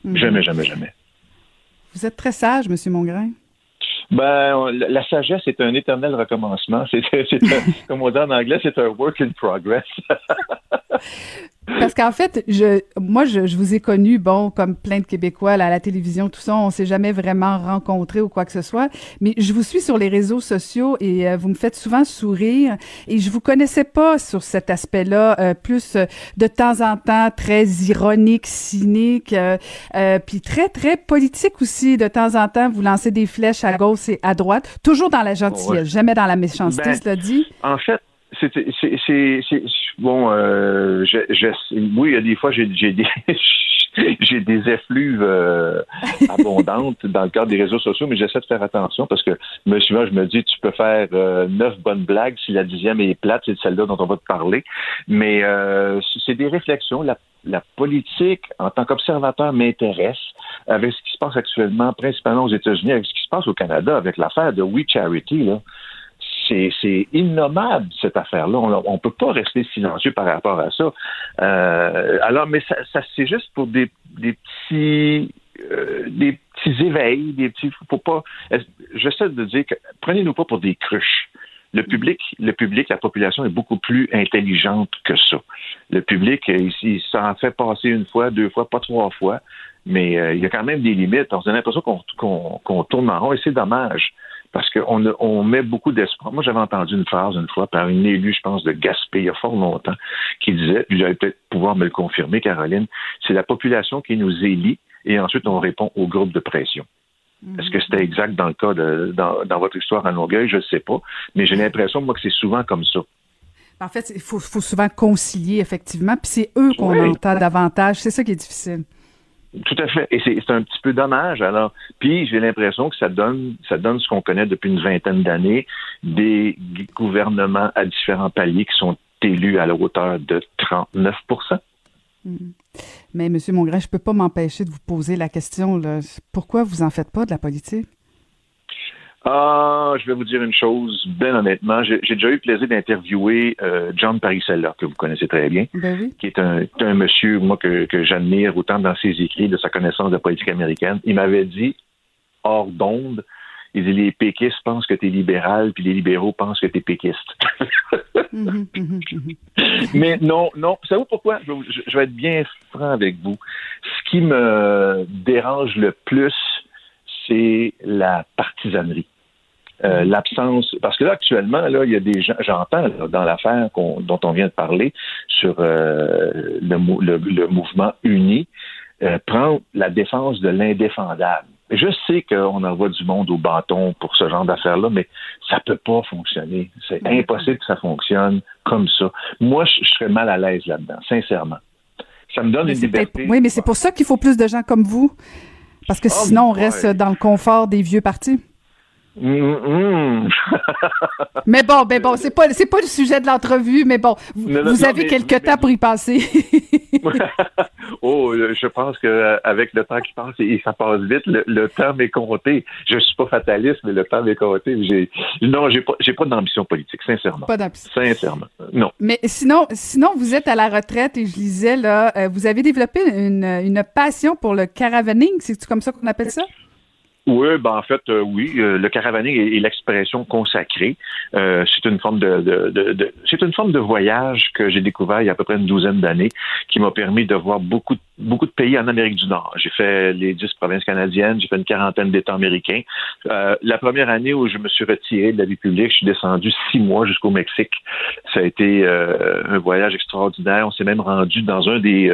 Mhm. Jamais, jamais, jamais. Vous êtes très sage, Monsieur Mongrain. Ben, la sagesse est un éternel recommencement. C'est, comme on dit en anglais, c'est un work in progress. Parce qu'en fait, je, moi, je, je, vous ai connu, bon, comme plein de Québécois là, à la télévision, tout ça, on s'est jamais vraiment rencontrés ou quoi que ce soit. Mais je vous suis sur les réseaux sociaux et euh, vous me faites souvent sourire. Et je vous connaissais pas sur cet aspect-là, euh, plus euh, de temps en temps très ironique, cynique, puis très très politique aussi. De temps en temps, vous lancez des flèches à gauche et à droite, toujours dans la gentillesse, jamais dans la méchanceté, ben, cela dit. En fait, c'est bon. Euh, oui, il y a des fois j'ai des j'ai des effluves euh, abondantes dans le cadre des réseaux sociaux, mais j'essaie de faire attention parce que souvent je me dis tu peux faire euh, neuf bonnes blagues si la dixième est plate, c'est celle-là dont on va te parler. Mais c'est des réflexions. La, la politique, en tant qu'observateur, m'intéresse avec ce qui se passe actuellement, principalement aux États-Unis, avec ce qui se passe au Canada, avec l'affaire de We Charity. Là c'est innommable, cette affaire-là. On ne peut pas rester silencieux par rapport à ça. Euh, alors, mais ça, c'est juste pour des, petits euh, des petits éveils, des petits. Pas. J'essaie de dire que prenez-nous pas pour des cruches. Le public, le public, la population est beaucoup plus intelligente que ça. Le public, il, s'en fait passer une fois, deux fois, pas trois fois, mais euh, il y a quand même des limites. On a l'impression qu'on tourne en rond et c'est dommage parce qu'on on met beaucoup d'espoir. Moi, j'avais entendu une phrase une fois par une élue, je pense, de Gaspé, il y a fort longtemps, qui disait, vous allez peut-être pouvoir me le confirmer, Caroline, c'est la population qui nous élit et ensuite on répond au groupe de pression. Est-ce que c'était exact dans le cas de dans, votre histoire à Longueuil? Je ne sais pas. Mais j'ai l'impression, moi, que c'est souvent comme ça. En fait, il faut, souvent concilier, effectivement, puis c'est eux qu'on entend davantage. C'est ça qui est difficile. Tout à fait. Et c'est un petit peu dommage. Alors, puis j'ai l'impression que ça donne, ça donne ce qu'on connaît depuis une vingtaine d'années, des gouvernements à différents paliers qui sont élus à la hauteur de 39% hmm. Mais M. Mongrain, je ne peux pas m'empêcher de vous poser la question. Là. Pourquoi vous en faites pas de la politique? Ah, je vais vous dire une chose, bien honnêtement. J'ai déjà eu le plaisir d'interviewer euh, John Parisella, que vous connaissez très bien, ben qui est un, un, monsieur, moi, que, que j'admire autant dans ses écrits, de sa connaissance de politique américaine. Il m'avait dit, hors d'onde, il dit les péquistes pensent que tu es libéral, puis les libéraux pensent que tu es péquiste. Mais non, non. Vous savez pourquoi? Je, je, vais être bien franc avec vous. Ce qui me dérange le plus, c'est la partisanerie. Euh, l'absence, parce que là actuellement, là, il y a des gens, j'entends dans l'affaire dont on vient de parler sur euh, le, le, mouvement uni, euh, prendre la défense de l'indéfendable. Je sais qu'on envoie du monde au bâton pour ce genre d'affaires-là, mais ça peut pas fonctionner. C'est impossible que ça fonctionne comme ça. Moi, je, serais mal à l'aise là-dedans, sincèrement. Ça me donne une liberté. Oui, mais c'est pour ça qu'il faut plus de gens comme vous. Parce que ah, sinon, on reste dans le confort des vieux partis. Mais bon, mais bon, c'est pas c'est pas le sujet de l'entrevue, mais bon, vous, avez quelques temps pour y passer. oh, je pense que avec le temps qui passe et ça passe vite, le, temps m'est compté. Je suis pas fataliste, mais le temps m'est compté. J'ai non, j'ai pas j'ai pas d'ambition politique, sincèrement. Pas d'ambition. Sincèrement, non. Mais sinon, sinon vous êtes à la retraite et je lisais là, euh, vous avez développé une, une passion pour le caravaning, c'est comme ça qu'on appelle ça? Oui, ben en fait, euh, oui. Euh, le caravaning est, l'expression consacrée. Euh, c'est une forme de, de, de, c'est une forme de voyage que j'ai découvert il y a à peu près une douzaine d'années, qui m'a permis de voir beaucoup beaucoup de pays en Amérique du Nord. J'ai fait les dix provinces canadiennes, j'ai fait une quarantaine d'États américains. la première année où je me suis retiré de la vie publique, je suis descendu six mois jusqu'au Mexique. Ça a été un voyage extraordinaire. On s'est même rendu dans un des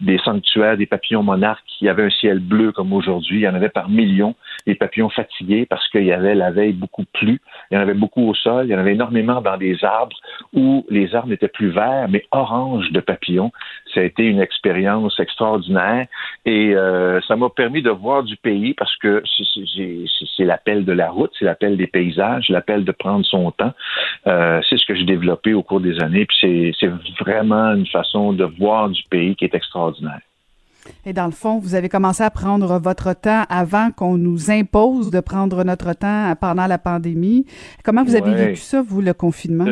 des sanctuaires des papillons monarques qui avait un ciel bleu comme aujourd'hui. Il y en avait parmi millions des papillons fatigués parce qu'il y avait la veille beaucoup plu, il y en avait beaucoup au sol, il y en avait énormément dans des arbres où les arbres n'étaient plus verts, mais orange de papillons. Ça a été une expérience extraordinaire et euh, ça m'a permis de voir du pays parce que c'est l'appel de la route, c'est l'appel des paysages, l'appel de prendre son temps. Euh, c'est ce que j'ai développé au cours des années, puis c'est vraiment une façon de voir du pays qui est extraordinaire. Et dans le fond, vous avez commencé à prendre votre temps avant qu'on nous impose de prendre notre temps pendant la pandémie. Comment vous avez vécu ça, vous, le confinement?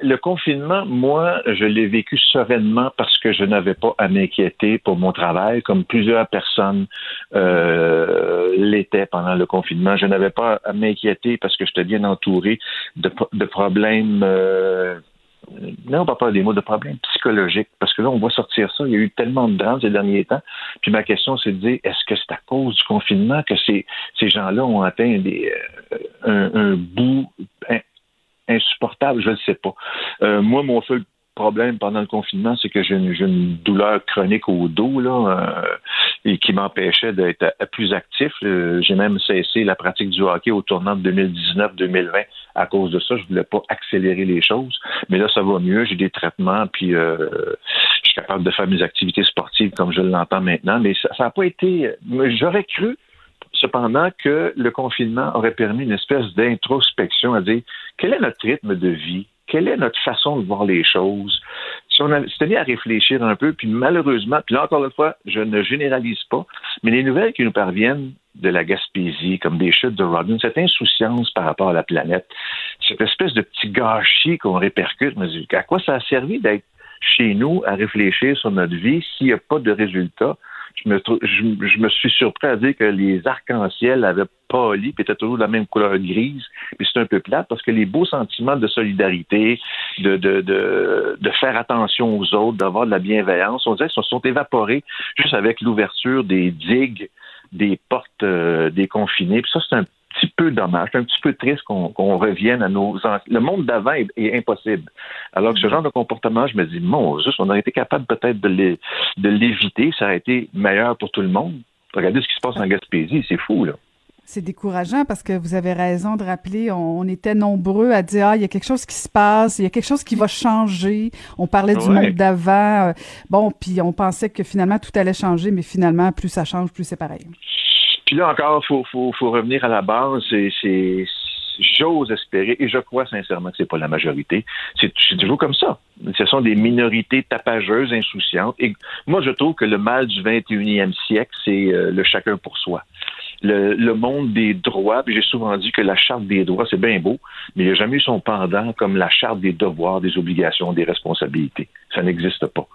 Le, confinement, moi, je l'ai vécu sereinement parce que je n'avais pas à m'inquiéter pour mon travail, comme plusieurs personnes euh, l'étaient pendant le confinement. Je n'avais pas à m'inquiéter parce que j'étais bien entouré de, de problèmes euh, Là, on va pas des mots de problèmes psychologiques, parce que là, on va sortir ça. Il y a eu tellement de drames ces derniers temps. Puis ma question, c'est de dire, est-ce que c'est à cause du confinement que ces, ces gens-là ont atteint des, euh, un, bout insupportable? Je ne sais pas. Euh, moi, mon seul problème pendant le confinement, c'est que j'ai une, douleur chronique au dos là, euh, et qui m'empêchait d'être plus actif. j'ai même cessé la pratique du hockey au tournant de 2019-2020 à cause de ça. Je voulais pas accélérer les choses, mais là ça va mieux. J'ai des traitements, puis euh, je suis capable de faire mes activités sportives comme je l'entends maintenant. Mais ça n'a pas été. J'aurais cru cependant que le confinement aurait permis une espèce d'introspection à dire quel est notre rythme de vie? Quelle est notre façon de voir les choses? Si on s'était mis à réfléchir un peu, puis malheureusement, puis là encore une fois, je ne généralise pas, mais les nouvelles qui nous parviennent de la Gaspésie, comme des chutes de Rodin, cette insouciance par rapport à la planète, cette espèce de petit gâchis qu'on répercute, à quoi ça a servi d'être chez nous à réfléchir sur notre vie s'il n'y a pas de résultat? Je me, je, me suis surpris à dire que les arcs-en-ciel avaient pâli, puis étaient toujours de la même couleur grise, puis c'est un peu plate parce que les beaux sentiments de solidarité, de, de, de, de faire attention aux autres, d'avoir de la bienveillance, on dirait qu'ils se sont évaporés juste avec l'ouverture des digues, des portes euh, des confinés. Puis ça, c'est un petit peu dommage, un petit peu triste qu'on revienne à nos... Le monde d'avant est, impossible. Alors que ce genre de comportement, je me dis, mon juste, on aurait été capable peut-être de l'éviter, ça aurait été meilleur pour tout le monde. Regardez ce qui se passe en Gaspésie, c'est fou, là. C'est décourageant parce que vous avez raison de rappeler, on, était nombreux à dire ah il y a quelque chose qui se passe, il y a quelque chose qui va changer. On parlait du monde d'avant, euh, bon puis on pensait que finalement tout allait changer, mais finalement plus ça change, plus c'est pareil. Puis là encore, faut, faut, faut revenir à la base. C'est, j'ose espérer, et je crois sincèrement que c'est pas la majorité. C'est, toujours comme ça. Ce sont des minorités tapageuses, insouciantes. Et moi, je trouve que le mal du 21e siècle, c'est euh, le chacun pour soi. Le, le, monde des droits, puis j'ai souvent dit que la charte des droits, c'est bien beau, mais il n'y a jamais eu son pendant comme la charte des devoirs, des obligations, des responsabilités. Ça n'existe pas.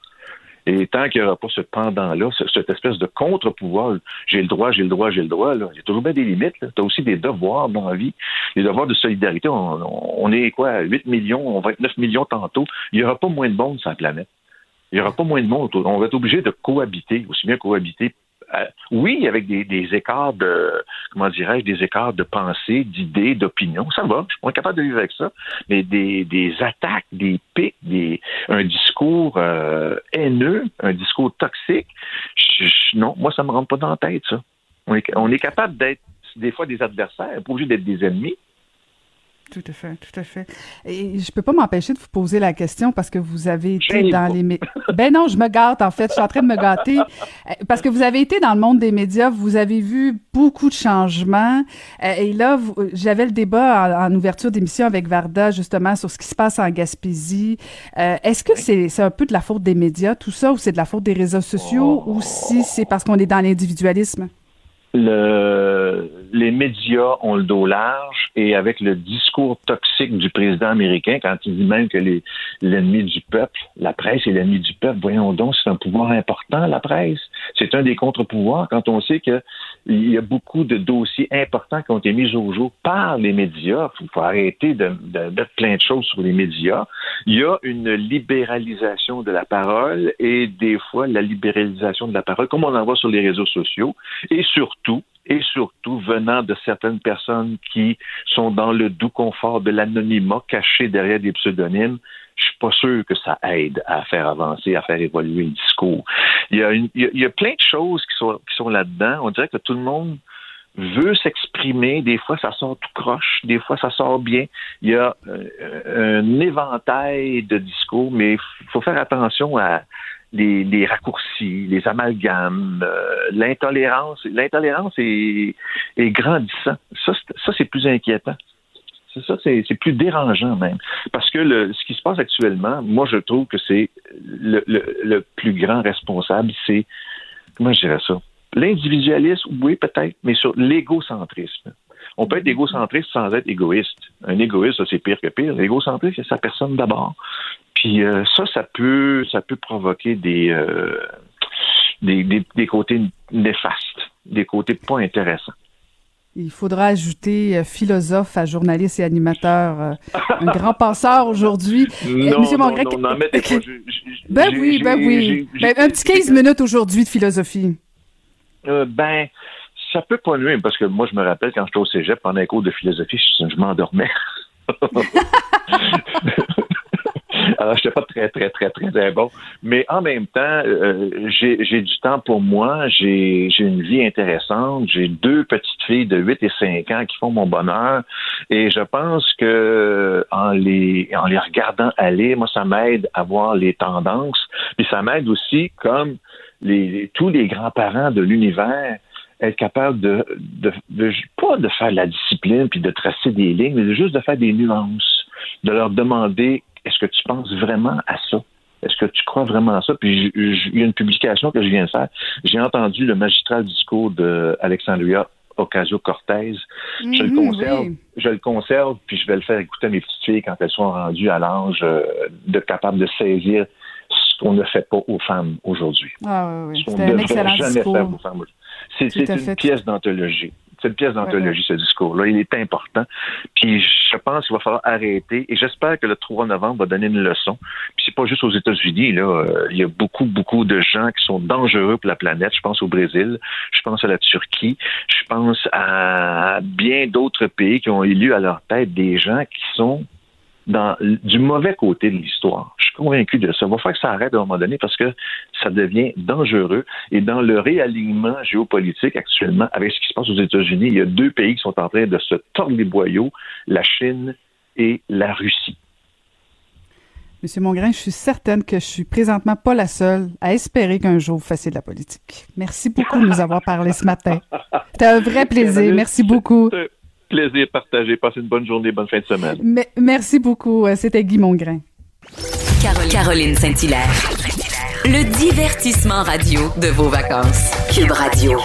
Et tant qu'il n'y aura pas ce pendant-là, cette espèce de contre-pouvoir, j'ai le droit, j'ai le droit, j'ai le droit, là, il y a toujours bien des limites. Tu as aussi des devoirs dans la vie, des devoirs de solidarité. On, est quoi, 8 millions, on va être 9 millions tantôt. Il n'y aura pas moins de monde sur la planète. Il n'y aura pas moins de monde. On va être obligé de cohabiter, aussi bien cohabiter euh, oui, avec des, écarts de, comment dirais-je, des écarts de pensée, d'idées, d'opinion, ça va, je suis capable de vivre avec ça, mais des, des attaques, des pics, des, un discours euh, haineux, un discours toxique, non, moi, ça me rentre pas dans la tête, ça. On est, on est capable d'être des fois des adversaires, pas obligé d'être des ennemis. Tout à fait, tout à fait. Et je peux pas m'empêcher de vous poser la question parce que vous avez été dans les médias. Ben non, je me gâte en fait, je suis en train de me gâter euh, parce que vous avez été dans le monde des médias, vous avez vu beaucoup de changements euh, et là j'avais le débat en, ouverture d'émission avec Varda justement sur ce qui se passe en Gaspésie. Euh, est-ce que c'est c'est un peu de la faute des médias tout ça ou c'est de la faute des réseaux sociaux ou si c'est parce qu'on est dans l'individualisme? Le, les médias ont le dos large et avec le discours toxique du président américain, quand il dit même que l'ennemi du peuple, la presse est l'ennemi du peuple, voyons donc, c'est un pouvoir important, la presse. C'est un des contre-pouvoirs quand on sait qu'il y a beaucoup de dossiers importants qui ont été mis au jour par les médias. Il faut arrêter de, de mettre plein de choses sur les médias. Il y a une libéralisation de la parole et des fois la libéralisation de la parole, comme on en voit sur les réseaux sociaux, et surtout et surtout venant de certaines personnes qui sont dans le doux confort de l'anonymat caché derrière des pseudonymes, je suis pas sûr que ça aide à faire avancer, à faire évoluer le discours. Il y a, il y a, plein de choses qui sont, qui sont là-dedans. On dirait que tout le monde veut s'exprimer. Des fois, ça sort tout croche. Des fois, ça sort bien. Il y a euh, un éventail de discours, mais il faut faire attention à, les, raccourcis, les amalgames, euh, l'intolérance. L'intolérance est, est grandissant. Ça, ça c'est plus inquiétant. C'est ça, c'est plus dérangeant même. Parce que ce qui se passe actuellement, moi, je trouve que c'est le, plus grand responsable, c'est, comment je dirais ça? L'individualisme, oui, peut-être, mais sur l'égocentrisme. On peut être égocentriste sans être égoïste. Un égoïste, c'est pire que pire. L'égocentriste, c'est sa personne d'abord. Puis euh, ça, ça peut, ça peut provoquer des, euh, des, des, côtés néfastes, des côtés pas intéressants. Il faudra ajouter euh, philosophe à journaliste et animateur, un grand penseur aujourd'hui. non, Monsieur non, ben oui, ben oui. Ben, un petit 15 minutes aujourd'hui de philosophie. ben, ça peut pas nuire, parce que moi, je me rappelle quand j'étais au cégep, pendant un cours de philosophie, je, je m'endormais. Alors, je n'étais pas très, très, très, bon. Mais en même temps, euh, j'ai du temps pour moi, j'ai une vie intéressante, j'ai deux petites filles de 8 et 5 ans qui font mon bonheur. Et je pense que en les, en les regardant aller, moi, ça m'aide à voir les tendances. Puis ça m'aide aussi, comme les, tous les grands-parents de l'univers, être capable de, de, de, pas de faire la discipline puis de tracer des lignes, mais juste de faire des nuances, de leur demander est-ce que tu penses vraiment à ça? Est-ce que tu crois vraiment à ça? Puis il y a une publication que je viens de faire. J'ai entendu le magistral discours d'Alexandria Ocasio-Cortez. je le mhm, conserve, je le conserve, puis je vais le faire écouter à mes petites filles quand elles sont rendues à l'âge euh, de capable de saisir ce qu'on ne fait pas aux femmes aujourd'hui. Ah oui, oui. C'est un excellent discours. C'est une pièce d'anthologie. C'est une pièce d'anthologie, ce discours-là. Il est important. Puis je pense qu'il va falloir arrêter. Et j'espère que le 3 novembre va donner une leçon. Puis c'est pas juste aux États-Unis. Là, euh, il y a beaucoup, beaucoup de gens qui sont dangereux pour la planète. Je pense au Brésil. Je pense à la Turquie. Je pense à bien d'autres pays qui ont élu à leur tête des gens qui sont dans, du mauvais côté de l'histoire. Je suis convaincu de ça. Il va falloir que ça arrête à un moment donné parce que ça devient dangereux. Et dans le réalignement géopolitique actuellement, avec ce qui se passe aux États-Unis, il y a deux pays qui sont en train de se tordre les boyaux, la Chine et la Russie. Monsieur Mongrain, je suis certaine que je suis présentement pas la seule à espérer qu'un jour vous fassiez de la politique. Merci beaucoup de nous avoir parlé ce matin. C'était un vrai plaisir. Merci beaucoup plaisir partagé. Passez une bonne journée, bonne fin de semaine. merci beaucoup. Euh, c'était Guy Mongrain. Caroline Saint-Hilaire. Le divertissement radio de vos vacances. Cube Radio.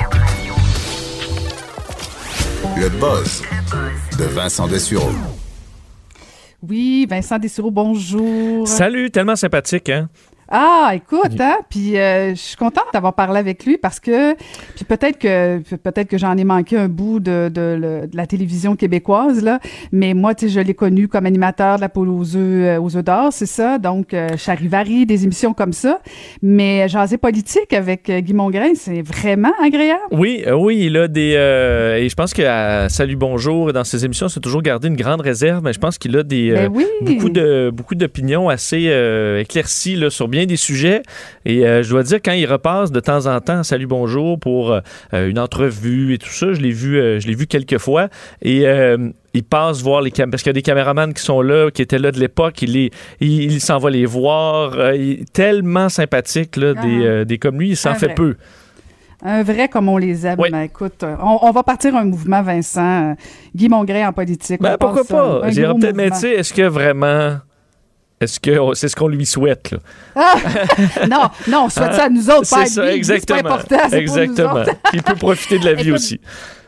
Le buzz de Vincent Dessureau. Oui, Vincent Dessureau, bonjour. Salut, tellement sympathique, hein? Ah, écoute, hein, puis euh, je suis contente d'avoir parlé avec lui parce que, puis peut-être que peut-être que j'en ai manqué un bout de, de, la télévision québécoise là, mais moi, tu sais, je l'ai connu comme animateur de la poule aux œufs euh, aux œufs d'or, c'est ça, donc euh, Charivari, des émissions comme ça, mais jaser politique avec euh, Guy Mongrain, c'est vraiment agréable. Oui, oui, il a des et je pense que à Salut Bonjour dans ses émissions, c'est toujours gardé une grande réserve, mais je pense qu'il a des ben beaucoup de beaucoup d'opinions assez éclaircies là sur bien bien des sujets. Et euh, je dois dire, quand il repasse de temps en temps, salut, bonjour, pour une entrevue et tout ça, je l'ai vu, je l'ai vu quelques fois. Et il passe voir les caméras, parce qu'il y a des caméramans qui sont là, qui étaient là de l'époque, il, il, s'en va les voir. il est tellement sympathique, là, des, des comme lui, il s'en fait peu. Un vrai comme on les aime. écoute, on, va partir un mouvement, Vincent. Guy Mongrain en politique. Ben, pourquoi pas? J'irais peut-être, mais tu sais, est-ce que vraiment est-ce que c'est ce qu'on lui souhaite? Là? Ah! non, non, on souhaite ça à nous autres, pas C'est ça, exactement. C'est important, exactement. Il peut profiter de la vie aussi.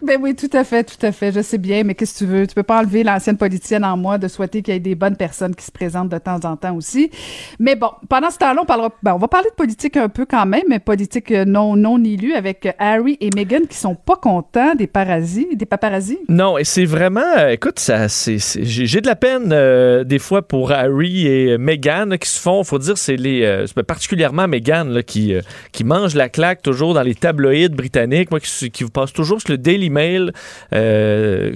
Ben oui, tout à fait, tout à fait. Je sais bien, mais qu'est-ce que tu veux? Tu peux pas enlever l'ancienne politicienne en moi de souhaiter qu'il y ait des bonnes personnes qui se présentent de temps en temps aussi. Mais bon, pendant ce temps-là, on parlera, ben, on va parler de politique un peu quand même, mais politique non, non élue avec Harry et Meghan qui sont pas contents des parasites, des paparazzis. Non, et c'est vraiment, euh, écoute, ça, c'est, j'ai de la peine euh, des fois pour Harry et Meghan qui se font, faut dire, c'est les, euh, particulièrement Meghan là, qui, qui mange la claque toujours dans les tabloïds britanniques, moi qui, qui vous passe toujours sur le Daily Mail, euh,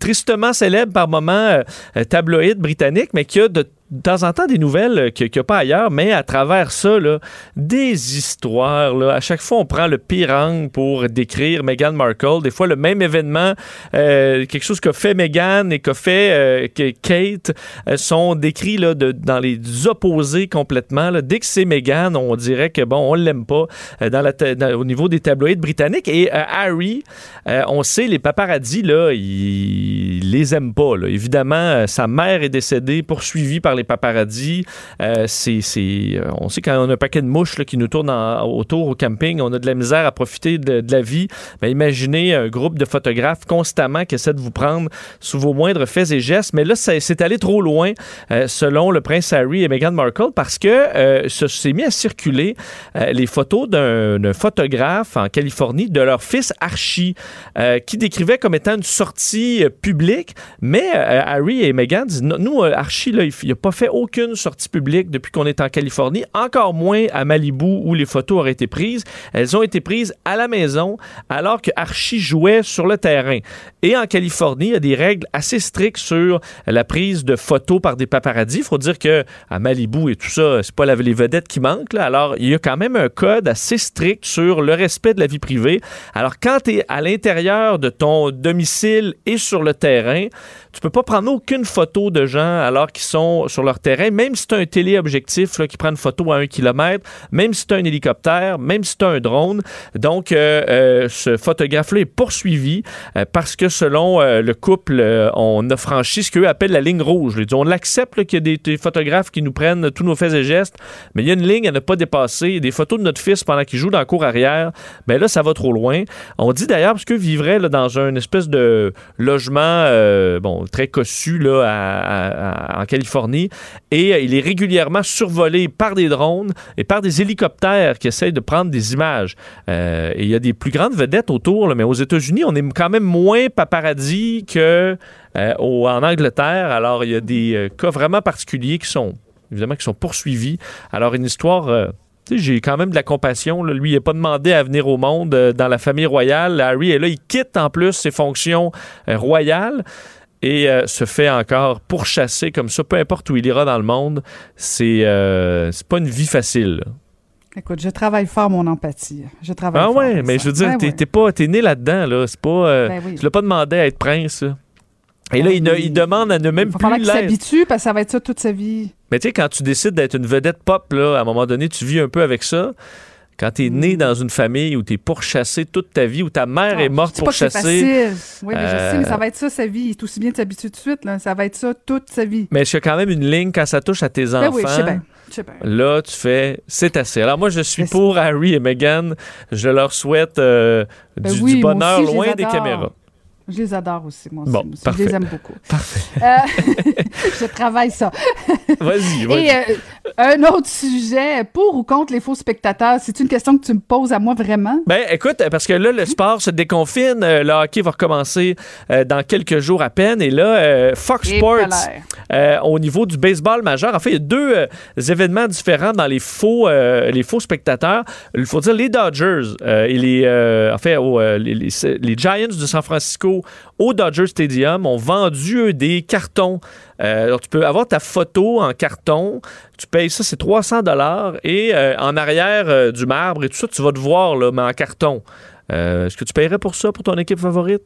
tristement célèbre par moments, euh, tabloïd britannique, mais qui a de de temps en temps des nouvelles qu'il n'y a pas ailleurs, mais à travers ça, là, des histoires. Là, à chaque fois, on prend le pire angle pour décrire Meghan Markle. Des fois, le même événement, euh, quelque chose qu'a fait Meghan et fait euh, que Kate, euh, sont décrits là, de, dans les opposés complètement. Dès que c'est Meghan, on dirait que bon, on l'aime pas dans la au niveau des tabloïds britanniques. Et Harry, on sait, les paparazzis, là, ils, les aiment pas. Évidemment, sa mère est décédée, poursuivie par les paparazzis. Euh, c'est, euh, on sait quand on a un paquet de mouches qui nous tournent autour au camping, on a de la misère à profiter de, la vie. Mais imaginez un groupe de photographes constamment qui essaient de vous prendre sous vos moindres faits et gestes. Mais là, c'est allé trop loin, euh, selon le prince Harry et Meghan Markle, parce que ça s'est mis à circuler les photos d'un photographe en Californie de leur fils Archie, qui décrivait comme étant une sortie publique. Mais Harry et Meghan disent, nous, Archie, là, il n'y a fait aucune sortie publique depuis qu'on est en Californie, encore moins à Malibu où les photos auraient été prises. Elles ont été prises à la maison alors que Archie jouait sur le terrain. Et en Californie, il y a des règles assez strictes sur la prise de photos par des paparazzis. Il faut dire que à Malibu et tout ça, c'est pas les vedettes qui manquent. Alors, il y a quand même un code assez strict sur le respect de la vie privée. Alors, quand tu es à l'intérieur de ton domicile et sur le terrain, tu peux pas prendre aucune photo de gens alors qu'ils sont sur leur terrain, même si tu un téléobjectif là, qui prend une photo à un kilomètre, même si tu un hélicoptère, même si tu un drone. Donc, euh, euh, ce photographe-là est poursuivi euh, parce que selon le couple, on a franchi ce qu'eux appellent la ligne rouge. on l'accepte qu'il y a des, photographes qui nous prennent tous nos faits et gestes, mais il y a une ligne à ne pas dépasser. Des photos de notre fils pendant qu'il joue dans la cour arrière, ben là, ça va trop loin. On dit d'ailleurs, parce que vivrait là, dans un espèce de logement, bon, très cossu là, en Californie. Et euh, il est régulièrement survolé par des drones et par des hélicoptères qui essayent de prendre des images. Euh, et il y a des plus grandes vedettes autour, mais aux États-Unis, on est quand même moins paparazzi que euh, en Angleterre. Alors, il y a des cas vraiment particuliers qui sont évidemment qui sont poursuivis. Alors, une histoire j'ai quand même de la compassion. Lui, il n'a pas demandé à venir au monde dans la famille royale. Harry est là, il quitte en plus ses fonctions royales et euh, se fait encore pourchasser comme ça, peu importe où il ira dans le monde. C'est euh, pas une vie facile. Écoute, je travaille fort mon empathie. Je travaille ah ouais, mais je veux dire, ben t'es pas, né là-dedans là. C'est pas, euh, ben tu l'as pas demandé à être prince. Et là, ben il, demande à ne même plus Il qu'il s'habitue parce que ça va être ça toute sa vie. Mais tu sais, quand tu décides d'être une vedette pop, là, à un moment donné, tu vis un peu avec ça. Quand tu es né mm. dans une famille où tu es pourchassé toute ta vie, où ta mère est morte pourchassée. Oui, mais je sais, mais ça va être ça sa vie. Il est aussi bien de s'habituer tout de suite. Là. Ça va être ça toute sa vie. Mais il y a quand même une ligne quand ça touche à tes enfants. Ben oui, je sais bien. Là, tu fais, c'est assez. Alors moi, je suis pour Harry et Meghan. Je leur souhaite euh, ben du, bonheur loin des caméras. Je les adore aussi, moi aussi. Je les aime beaucoup. Parfait. Euh, je travaille ça. vas-y, vas-y. Et euh, un autre sujet, pour ou contre les faux spectateurs, c'est une question que tu me poses à moi vraiment? Ben écoute, parce que là, le sport se déconfine, euh, le hockey va recommencer dans quelques jours à peine, et là, Fox Sports, au niveau du baseball majeur, en fait, il y a deux événements différents dans les faux, les faux spectateurs. Il faut dire les Dodgers et les, en fait, les, les Giants de San Francisco au Dodger Stadium ont vendu des cartons. Euh, alors, tu peux avoir ta photo en carton, Tu payes ça, c'est 300 dollars et euh, en arrière euh, du marbre et tout ça, tu vas te voir, là, mais en carton. Est-ce que tu paierais pour ça, pour ton équipe favorite?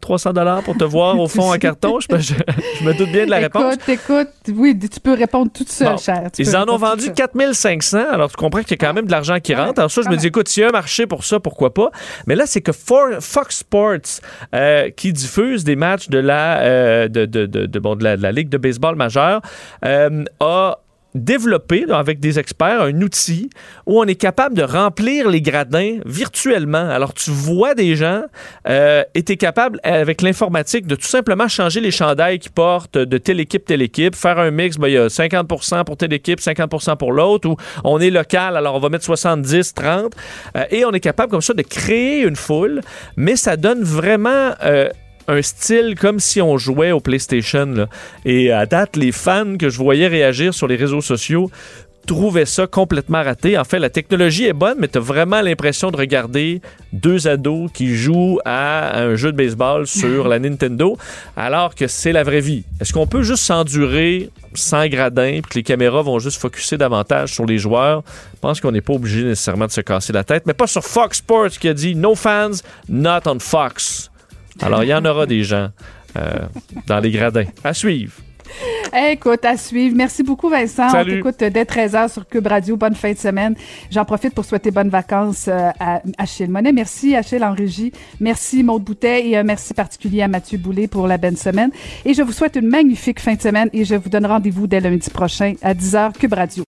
300 dollars pour te voir au fond en carton? Je, je- je me doute bien de la réponse. Écoute, écoute, oui, tu peux répondre toute seule, Bon. cher. Tu Ils en ont vendu seule. 4500, alors tu comprends qu'il y a quand même de l'argent qui rentre. Alors ça, je me dis, écoute, s'il y a un marché pour ça, pourquoi pas? Mais là, c'est que Fox Sports, euh, qui diffuse des matchs de la, euh, de, de, de, bon, de la, de la Ligue de baseball majeure, euh, a développé là, avec des experts un outil où on est capable de remplir les gradins virtuellement. Alors tu vois des gens euh, et tu es capable avec l'informatique de tout simplement changer les chandails qu'ils portent de telle équipe, telle équipe, faire un mix, ben, il y a 50% pour telle équipe, 50% pour l'autre, ou on est local, alors on va mettre 70, 30, euh, et on est capable comme ça de créer une foule, mais ça donne vraiment... euh, un style comme si on jouait au PlayStation. Et à date, les fans que je voyais réagir sur les réseaux sociaux trouvaient ça complètement raté. En fait, la technologie est bonne, mais tu as vraiment l'impression de regarder deux ados qui jouent à un jeu de baseball sur la Nintendo, alors que c'est la vraie vie. Est-ce qu'on peut juste s'endurer sans gradin, puis que les caméras vont juste focuser davantage sur les joueurs? Je pense qu'on n'est pas obligé nécessairement de se casser la tête, mais pas sur Fox Sports qui a dit « No fans, not on Fox ». Alors, il y en aura des gens euh, dans les gradins. À suivre. Écoute, à suivre. Merci beaucoup, Vincent. Salut. On t'écoute dès 13h sur Cube Radio. Bonne fin de semaine. J'en profite pour souhaiter bonnes vacances euh, à Achille Monet. Merci, Achille en régie. Merci, Maude Boutet. Et un merci particulier à Mathieu Boulay pour la bonne semaine. Et je vous souhaite une magnifique fin de semaine et je vous donne rendez-vous dès lundi prochain à 10h, Cube Radio.